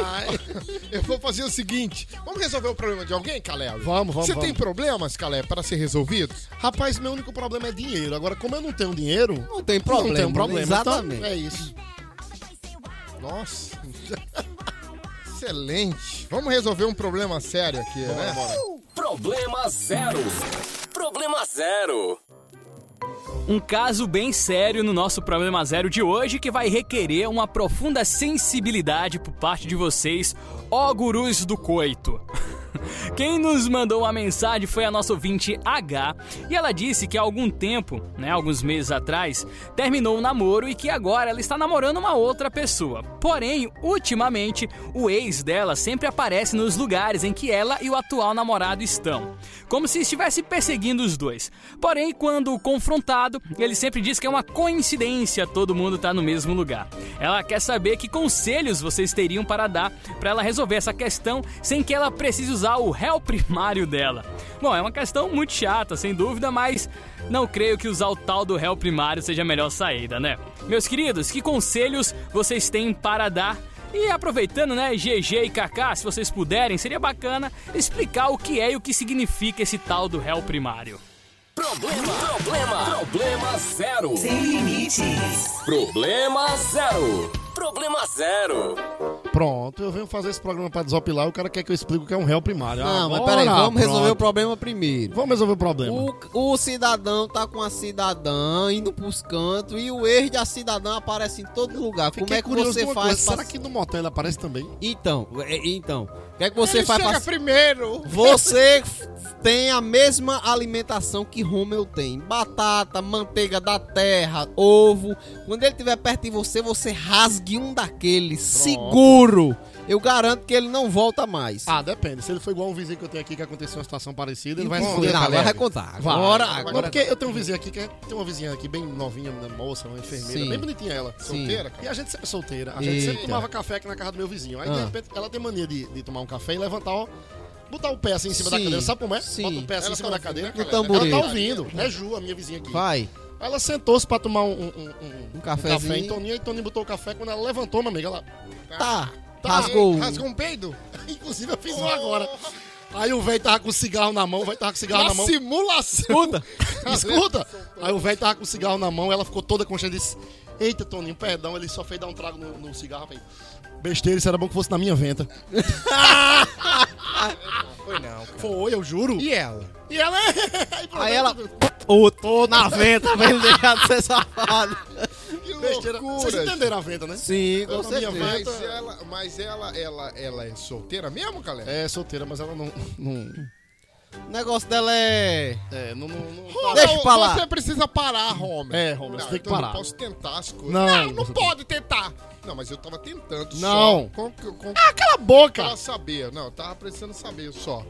Eu vou fazer o seguinte: vamos resolver o problema de alguém, Caleb? Vamos, vamos, Você vamos. tem problemas, Caleb, para ser resolvidos? Rapaz, meu único problema é dinheiro. Agora, como eu não tenho dinheiro, Não tem problema. não tenho problema. Exatamente. Então, é isso. Nossa. Excelente. Vamos resolver um problema sério aqui, né? Problema zero. Problema zero. Um caso bem sério no nosso Problema Zero de hoje que vai requerer uma profunda sensibilidade por parte de vocês, ó gurus do coito. Quem nos mandou uma mensagem foi a nossa ouvinte H, e ela disse que há algum tempo, né, alguns meses atrás, terminou o namoro e que agora ela está namorando uma outra pessoa. Porém, ultimamente, o ex dela sempre aparece nos lugares em que ela e o atual namorado estão, como se estivesse perseguindo os dois. Porém, quando confrontado, ele sempre diz que é uma coincidência todo mundo estar no mesmo lugar. Ela quer saber que conselhos vocês teriam para dar para ela resolver essa questão sem que ela precise usar o réu primário dela. Bom, é uma questão muito chata, sem dúvida, mas não creio que usar o tal do réu primário seja a melhor saída, né? Meus queridos, que conselhos vocês têm para dar? E aproveitando, né, GG e KK, se vocês puderem, seria bacana explicar o que é e o que significa esse tal do réu primário. Problema, problema, problema zero. Sem limites. Problema zero. Problema zero. Pronto, eu venho fazer esse programa pra desopilar, o cara quer que eu explique o que é um réu primário. Não, mas Agora, peraí, vamos resolver o pronto. problema primeiro. Vamos resolver o problema. O, o cidadão tá com a cidadã indo pros cantos e o ex da cidadã aparece em todo lugar. Como Fiquei é que curioso você faz pra... Será que no motel ele aparece também? Então, é, então, o que é que você Ele faz chega pra... primeiro. Você tem a mesma alimentação que Romeu tem. Batata, manteiga da terra, ovo. Quando ele estiver perto de você, você rasgue um daqueles. Seguro. Eu garanto que ele não volta mais. Ah, depende. Se ele for igual um vizinho que eu tenho aqui que aconteceu uma situação parecida, ele vai responder. não, agora vai contar. Vai. Agora, Não, agora. porque eu tenho um vizinho aqui que é, tem uma vizinha aqui bem novinha, uma moça, uma enfermeira, Sim. bem bonitinha ela. Sim. Solteira, cara. E a gente sempre é solteira. A gente sempre Eita. tomava café aqui na casa do meu vizinho. Aí, de Ah. repente, ela tem mania de, de tomar um café e levantar, ó. Botar o pé assim em cima da Sim. cadeira. Sabe como é? Sim. Bota o pé assim Ela em cima tá da cadeira. né, No Caleb? Ela tá ouvindo. É Ju, a minha vizinha aqui. Vai. Aí Ela sentou-se pra tomar um, um, um, Um um café em Toninho e Toninho botou o café. Quando ela levantou, minha amiga, ela. Tá. Tá. Rasgou. Rasgou um peido? Inclusive, eu fiz um agora. Aí o velho tava com cigarro na mão, o velho tava com cigarro Na na mão. simulação. Escuta. Escuta! Aí o velho tava com o cigarro na mão, ela ficou toda consciente e disse: Eita, Toninho, perdão, ele só fez dar um trago no, no cigarro. Falei, Besteira, isso era bom que fosse na minha venta. Foi não, cara. Foi, eu juro. E ela? E ela. Aí ela. Ô, tô na venta, velho, deixar de ser safado. Besteira. Vocês entenderam a venta, né? Sim, Eu com certeza. Mas ela, mas ela, ela, ela é solteira mesmo, Caleb? É, solteira, mas ela não. não O negócio dela é. é, não. não, não Deixa pra lá. Você precisa parar, Romeu. É, Romeu, você tem que então Eu parar. não posso tentar as coisas. Não, não, não pode tentar. Não, mas eu tava tentando Não. só. Com, com, Ah, cala a boca! pra saber. Não, eu tava precisando saber só.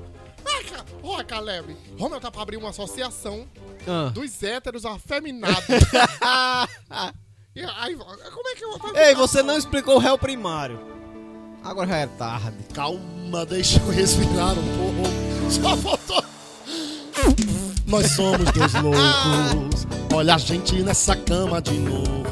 Ah, Ó, Caleb, Romeu tá pra abrir uma associação Ah. dos héteros afeminados. E aí, como é que eu vou fazer? Ei, você não explicou o réu primário. Agora já é tarde. Calma, deixa eu respirar um pouco. Só faltou. Nós somos dois loucos. Olha a gente nessa cama de novo.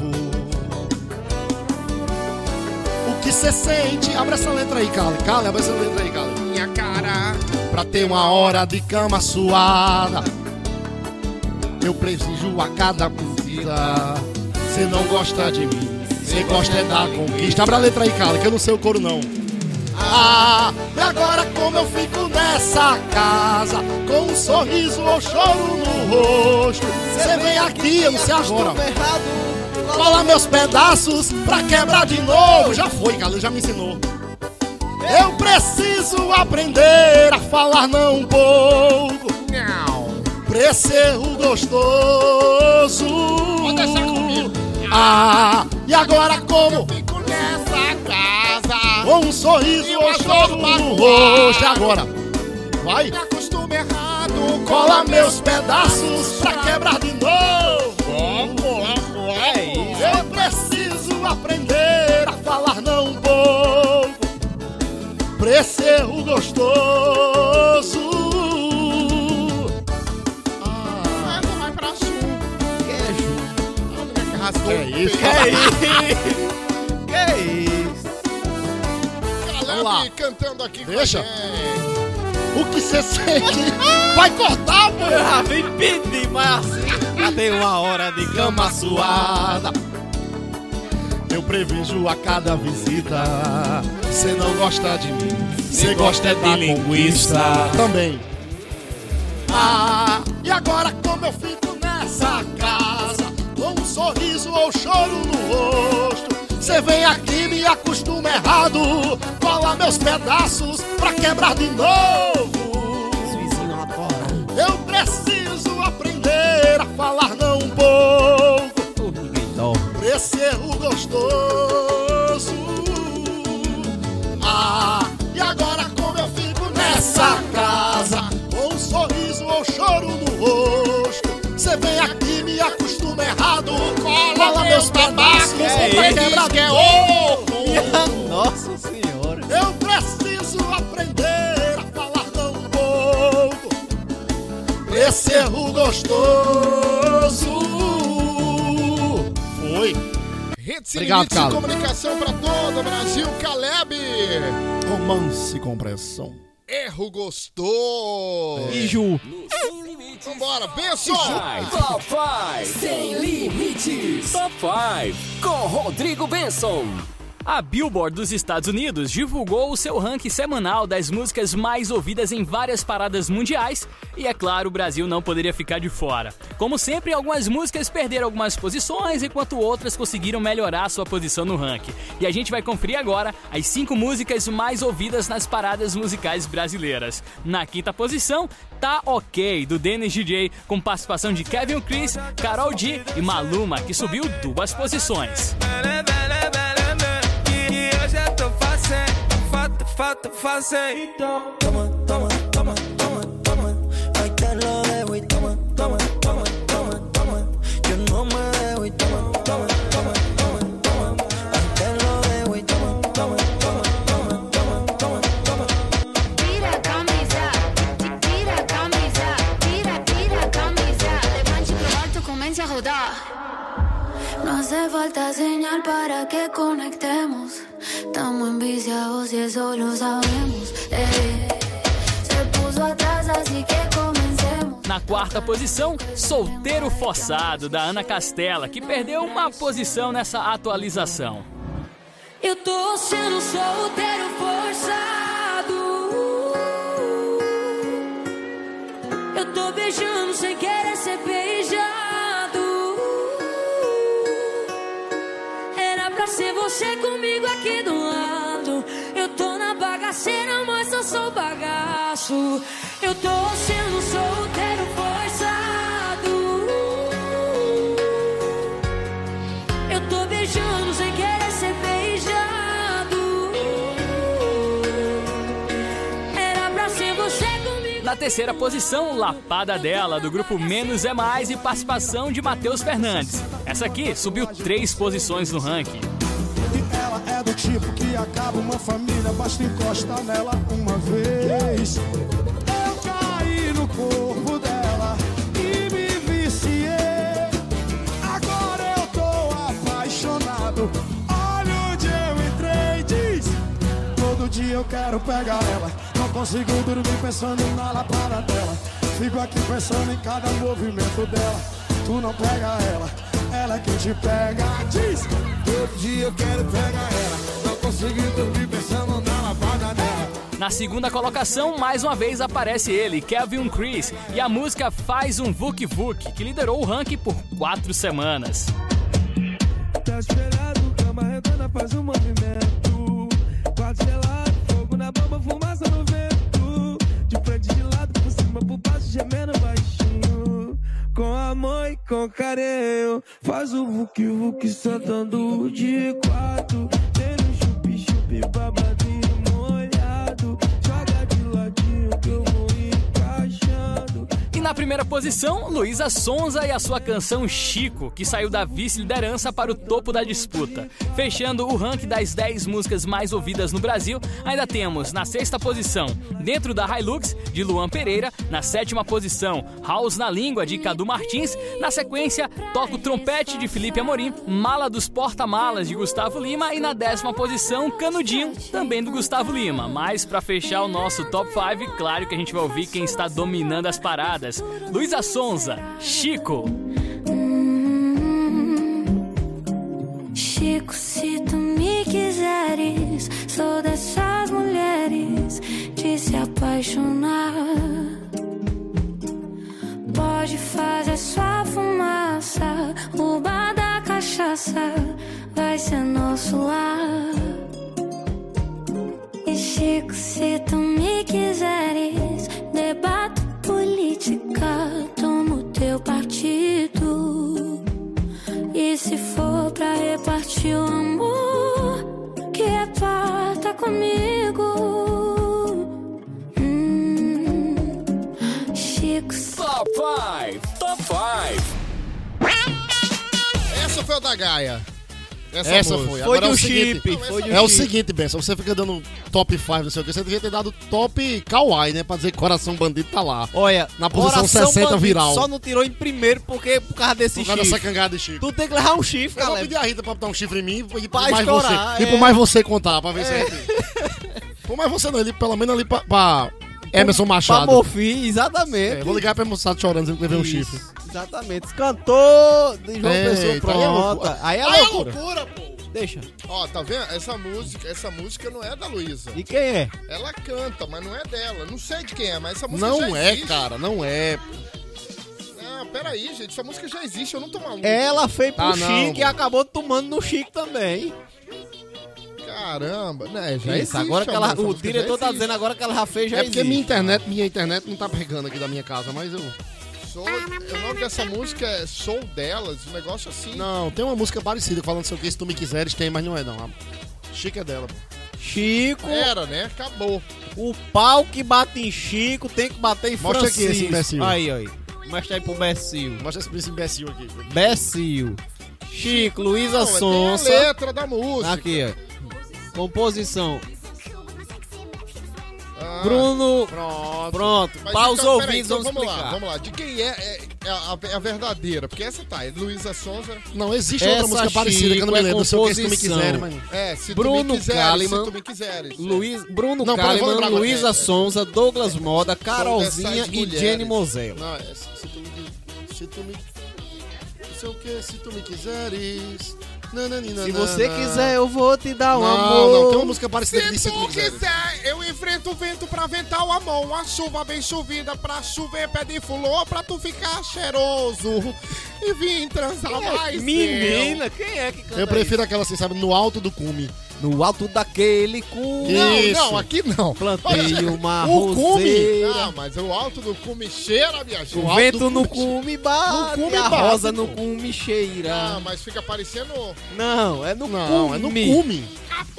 O que você sente? Abre essa letra aí, Cale. Cale, abre essa letra aí, Cale. Minha cara. Pra ter uma hora de cama suada. Eu preciso a cada pedida. Você não gosta de mim. Você gosta é da conquista. Abre a letra aí, Cale, que eu não sei o coro não. Ah, e agora como eu fico nessa casa Com um sorriso ou choro no rosto Você vem aqui, eu não sei agora Cola meus pedaços pra quebrar de novo Já foi, galera, já me ensinou Eu preciso aprender a falar não um pouco Não. Pra esse erro gostoso. Ah, e agora como Fico nessa casa. Com um sorriso E uma choro no rosto Agora, vai acostumo errado. Cola meus pedaços pra quebrar de novo. É isso. Eu preciso aprender a falar não um pouco. Pra esse erro gostoso. Que rasgou Que o isso? Que isso? Caleb lá. cantando aqui Deixa. o que você sente? Vai cortar, pô! Eu já vim pedir, mas assim. Já uma hora de cama suada. Eu prevejo a cada visita. Você não gosta de mim. Você gosta é de linguiça. Também. Ah, e agora como eu fico sorriso ou choro no rosto. Você vem aqui me acostuma errado. Cola meus pedaços pra quebrar de novo. Eu preciso aprender a falar não um pouco. Por esse erro gostoso. Ah, e agora como eu fico nessa erro gostoso. Foi. Rede Sem Obrigado, Limites de Carlos. Comunicação pra todo o Brasil. Caleb. Romance com pressão. Erro gostoso. E Ju? No Sem Limites. Vambora, Benção. Top 5 Sem Limites. Top 5 com Rodrigo Benson. A Billboard dos Estados Unidos divulgou o seu ranking semanal das músicas mais ouvidas em várias paradas mundiais e, é claro, o Brasil não poderia ficar de fora. Como sempre, algumas músicas perderam algumas posições, enquanto outras conseguiram melhorar sua posição no ranking. E a gente vai conferir agora as cinco músicas mais ouvidas nas paradas musicais brasileiras. Na quinta posição, Tá Ok, do Dennis DJ, com participação de Kevin Chris, Carol D e Maluma, que subiu duas posições. Falta fazer. Então, toma, toma, toma, toma, toma. Ahí te lo dejo y toma, toma, toma, toma, toma. Yo no me dejo y toma, toma, toma, toma, toma. Ahí te lo dejo y toma, toma, toma, toma, toma, toma, toma. Tira camisa, ti- tira camisa, tira, tira camisa. Levante pro alto, comece a rodar. No hace falta señal para que conectemos. Estamos enviciados y eso lo sabemos. eh. Se puso atrás, así que. Na quarta posição, Solteiro Forçado, da Ana Castela, que perdeu uma posição nessa atualização. Eu tô sendo solteiro forçado. Eu tô beijando sem querer ser beijado. Era pra ser você comigo aqui do na bagaceira, mas eu sou bagaço. Eu tô sendo solteiro forçado. Eu tô beijando sem querer ser beijado. Era pra ser você comigo. Na terceira posição, Lapada dela, do grupo Menos é Mais e participação de Matheus Fernandes. Essa aqui subiu três posições no ranking. E ela é do tipo que acaba uma família, basta encostar nela uma vez. Eu caí no corpo dela e me viciei. Agora eu tô apaixonado. Olha onde eu entrei, diz. Todo dia eu quero pegar ela. Não consigo dormir pensando na lapada dela. Fico aqui pensando em cada movimento dela. Tu não pega ela, ela é quem te pega. Diz. Todo dia eu quero pegar ela. Na segunda colocação, mais uma vez aparece ele, Kevin Chris, e a música Faz um Vuk Vuk, que liderou o ranking por quatro semanas. Tá esperado, cama redonda faz um movimento. Quase gelado, fogo na bomba, fumaça no vento. De frente de lado, por cima, por baixo, gemendo baixinho. Com amor e com carinho. Faz o vuki vuki sentando de quatro. Na primeira posição, Luísa Sonza e a sua canção Chico, que saiu da vice-liderança para o topo da disputa. Fechando o ranking das 10 músicas mais ouvidas no Brasil, ainda temos na sexta posição, Dentro da Hilux, de Luan Pereira, na sétima posição, House na Língua, de Cadu Martins, na sequência, Toca o Trompete, de Felipe Amorim, Mala dos Porta-Malas, de Gustavo Lima, e na décima posição, Canudinho, também do Gustavo Lima. Mas para fechar o nosso top 5, claro que a gente vai ouvir quem está dominando as paradas. Luísa Sonza, Chico. Chico, se tu me quiseres, sou dessas mulheres de se apaixonar. Pode fazer sua fumaça, o bar da cachaça vai ser nosso lar. E Chico, se tu me quiseres, debato política, tomo teu partido. E se for pra repartir o amor, que reparta comigo. Hum, Chico, Top 5! Top 5! Essa foi a da Gaia. Essa música. foi. Foi Agora de é um o seguinte, chip, foi de um É o chip. seguinte, Benção, você fica dando top 5, não sei o que, você devia ter dado top kawaii, né? Pra dizer que Coração Bandido tá lá. Olha, Na posição Coração 60 Bandido viral. Só não tirou em primeiro porque por causa desse Por causa dessa cangada de chifre. Tu tem que levar um chifre, Eu vou pedir a Rita pra botar um chifre em mim e por Pra mais estourar, você. E é. por mais você contar, pra ver se a gente... Por mais você não, ele, pelo menos ali pra, pra Emerson Pra Machado. Morfim, exatamente. É, vou ligar pra Emerson Machado chorando, dizendo que levei um chifre. Exatamente. Cantor de João Eita, Pessoa, aí é pronto. loucura. Aí é Aí é loucura. loucura, pô. Deixa. Ó, tá vendo? Essa música, essa música não é da Luísa. E quem é? Ela canta, mas não é dela. Não sei de quem é, mas essa música já Não é, existe. cara, não é. Ah, peraí, gente. Essa música já existe, eu não tô maluco. Ela fez pro Ah, não. Chique e acabou tomando no Chique também. Caramba, né? Já Isso, existe. agora que amor, ela, essa o música já diretor tá existe. dizendo agora que ela já fez, já É porque existe. minha internet, minha internet não tá pegando aqui da minha casa, mas eu. Sou, o nome dessa música é Sou Delas, um negócio assim. Não, tem uma música parecida falando sei o que, se tu me quiseres, tem, mas não é não. A Chica é dela, pô. Chico, Era, né? Acabou. o pau que bate em Chico tem que bater em Mostra aqui Francisco. esse imbecil. Aí, aí. Mostra aí pro Becil. Mostra esse imbecil aqui. Becil. Chico, Luísa a Sonsa. letra da música. Aqui, ó. Composição. Ah, Bruno. Pronto. Pronto. mas Para então, então vamos vamos explicar. lá, vamos lá. De quem é, é, é a, é a verdadeira? Porque essa tá, é Luísa Sonza. Não, existe Essa outra música parecida que eu não me Chico é lembro. Que, se tu me mas. É, se Bruno tu me quiseres, Kalimann. se tu me quiseres. Luiz, Bruno Não, Kalimann. Luísa Sonza, Douglas Moda, Carolzinha e. Jenny Mosel. Não, é, se, se tu me. Se tu me. Sei o que, se tu me quiseres. Se você quiser, eu vou te dar um Não, amor. não, tem uma música parecida Se tu quiser, eu enfrento o vento pra ventar o amor. Uma chuva bem chovida pra chover pé de flor pra tu ficar cheiroso e vir transar mais. Menina, quem é que canta Eu prefiro aquela assim, sabe, no alto do cume. No alto daquele cu. Não, Isso. não, aqui não. Plantei uma o cume. roseira. Não, mas o alto do cume cheira, minha gente. O alto vento do no cume- cume bate, No cume a bate, rosa pô. no cume cheira. Ah, mas fica parecendo. Não, é no Não, cume. é no cume.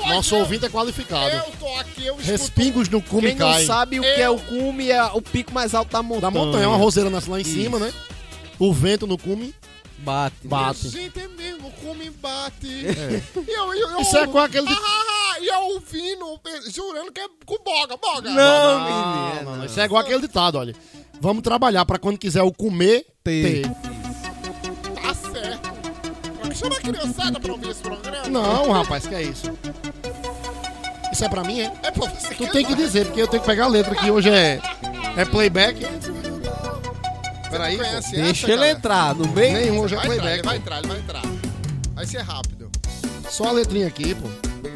Nosso eu- ouvinte é qualificado. Eu tô aqui, eu escuto. Respingos no cume Quem não caem. sabe o que é o cume é o pico mais alto da montanha. Da montanha, é uma roseira nasce lá em Isso. cima, né? O vento no cume Bate. bate. Gente, é mesmo, o cume bate. E eu, eu, eu, Isso é com aquele de- Ah, ah, ah, e eu ouvindo, jurando que é com boga, boga. Não, Não, menina. não, não. Isso é igual aquele ditado, olha. Vamos trabalhar pra quando quiser o comer, Ter. ter. Tá certo. Chama a criançada pra ouvir esse programa. Não, rapaz, que é isso? Isso é pra mim, é? É pra você Tu tem que dizer, porque eu tenho que pegar a letra que hoje é, é playback. Peraí, Conhece pô. essa, Deixa ele galera? entrar no meio. Nenhum, é Vai entrar, ele vai entrar, ele vai entrar. Vai ser rápido. Só a letrinha aqui, pô.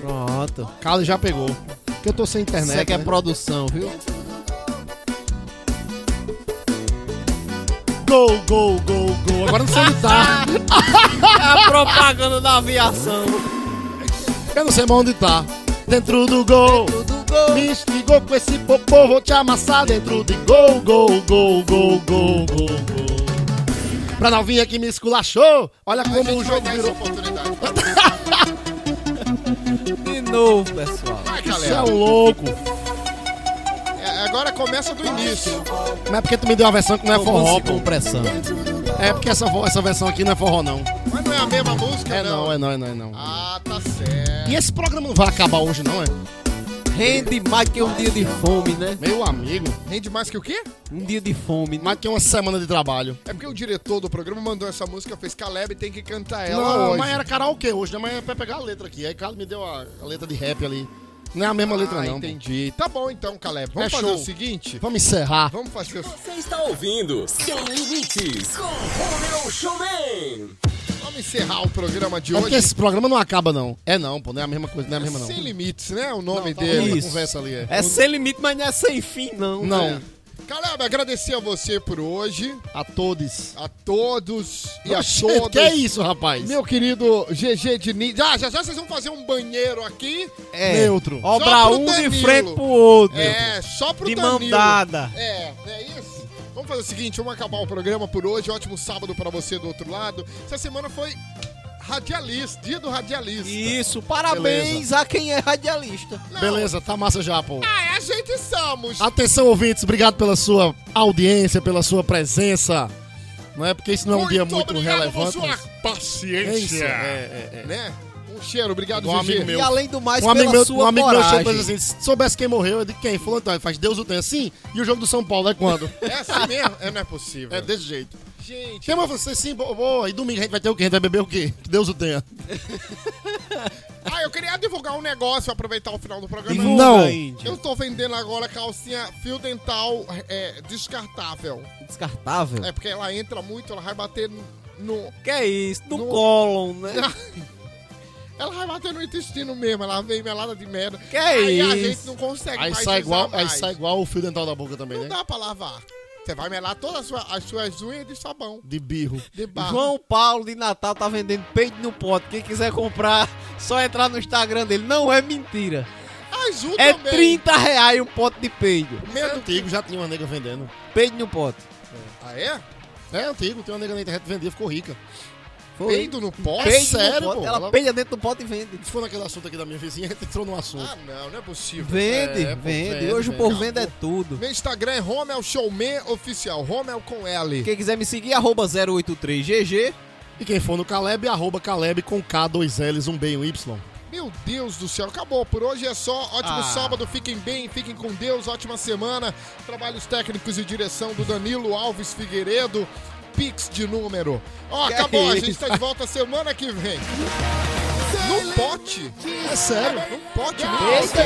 Pronto. Cali já pegou. Porque eu tô sem internet. Isso aqui é né? produção, viu? Gol, gol, gol, gol. Agora não sei onde tá. É a propaganda da aviação. Eu não sei mais onde tá. Dentro do gol. Tudo Me instigou com esse popô, vou te amassar dentro de gol, gol, gol, gol, gol, gol, gol. Pra novinha que me esculachou, olha como o jogo virou. De novo, pessoal. Vai, Isso é um louco. É, agora começa do início. Mas é porque tu me deu uma versão que não é forró, pô. compressão. É porque essa, essa versão aqui não é forró, não. Mas não é a mesma música, É não, é não, é não, é não. Ah, tá certo. E esse programa não vai acabar hoje, não, é? Rende mais que um dia de fome, né? Meu amigo, Rende mais que o quê? Um dia de fome. né? mais que uma semana de trabalho. É porque o diretor do programa mandou essa música, fez Caleb tem que cantar ela não, hoje. mas era karaokê hoje, né? Mas é pra pegar a letra aqui. Aí Carlos me deu a, a letra de rap ali. Não é a mesma letra, ah, não. pô. entendi. Tá bom então, Caleb. Vamos É fazer show. o seguinte. Vamos encerrar. Vamos fazer o... Você está ouvindo Sem Limites com Romeu Showman. Vamos encerrar o programa de É porque hoje. esse programa não acaba, não. É não, pô. Não é a mesma coisa, não é a mesma, não. Sem limites, né? O nome Não, tá dele. Isso. conversa ali, é. É sem limite, mas não é sem fim, não. Não. né? Caleb, agradecer a você por hoje, A todos. a todos e a todas. Que é isso, rapaz? Meu querido GG Diniz. Já, já, já vocês vão fazer um banheiro aqui. É. Neutro. Obra um de Danilo. frente pro outro. É, só pro De Danilo. mão dada. É, é isso. Vamos fazer o seguinte, vamos acabar o programa por hoje. Ótimo sábado pra você do outro lado. Essa semana foi radialista, dia do radialista. Isso, parabéns a quem é radialista. Não, Beleza, tá massa já, pô. Ah, a gente somos. Atenção, ouvintes, obrigado pela sua audiência, pela sua presença. Não é porque isso não é um dia muito obrigado relevante. por sua mas- paciência. É, é, é, é. Né? Um cheiro, obrigado, um amigo meu. E além do mais, Um amigo, pela meu, sua um amigo meu coragem. chega e diz assim: se soubesse quem morreu, eu digo quem? Falou então, ele faz Deus o tenha assim. E o jogo do São Paulo é quando? É assim mesmo? É, não é possível. é desse jeito. Gente, Chama você sim, boa. E domingo a gente vai ter o quê? A gente vai beber o quê? Que Deus o tenha. ah, eu queria divulgar um negócio, aproveitar o final do programa. Divulga, Não. Eu tô vendendo agora calcinha fio dental é, descartável. Descartável? É porque ela entra muito, ela vai bater no. no- Que é isso? No No- cólon, né? Ela vai bater no intestino mesmo, ela vem melada de merda. Que aí a isso? gente não consegue Aí mais sai, igual, aí mais. sai igual o fio dental da boca também, Não né? dá pra lavar. Você vai melar todas as suas, as suas unhas de sabão, De birro. de barro. João Paulo de Natal tá vendendo peito no pote. Quem quiser comprar, só entrar no Instagram dele. Não é mentira. Azul É também. 30 reais um pote de peido. É antigo, já tinha uma nega vendendo. Peito no pote. Ah, é? É antigo, tem uma nega na internet que vendia, ficou rica. Foi. Peido no pó? É Peito sério, no pote. pô. Ela Ela- peida dentro do pote e vende. Se for naquele assunto aqui da minha vizinha, a gente entrou no assunto. Ah, não, não é possível. Vende, É, vende. vende, Hoje o vende. povo vende é tudo. Meu Instagram é Romel Showman Oficial. Romel com L. Quem quiser me seguir, arroba 083GG. E quem for no Caleb, arroba Caleb com K, dois L's, um B e um Y. Meu Deus do céu, acabou. Por hoje é só. Ótimo Ah. sábado, fiquem bem, fiquem com Deus. Ótima semana. Trabalhos técnicos e direção do Danilo Alves Figueiredo. Pix de número. Ó, Que acabou. A isso? gente tá de volta semana que vem. No pote. É sério. No pote, no Eita,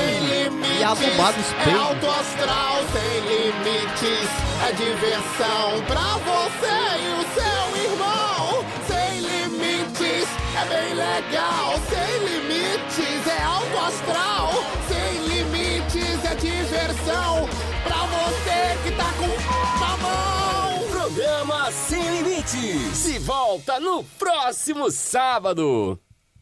e adubado os É peitos. alto astral sem limites. É diversão pra você e o seu irmão. Sem limites, é bem legal. Sem limites, é alto astral. Sem limites, é diversão pra você que tá com. Programa Sem Limites. Se volta no próximo sábado.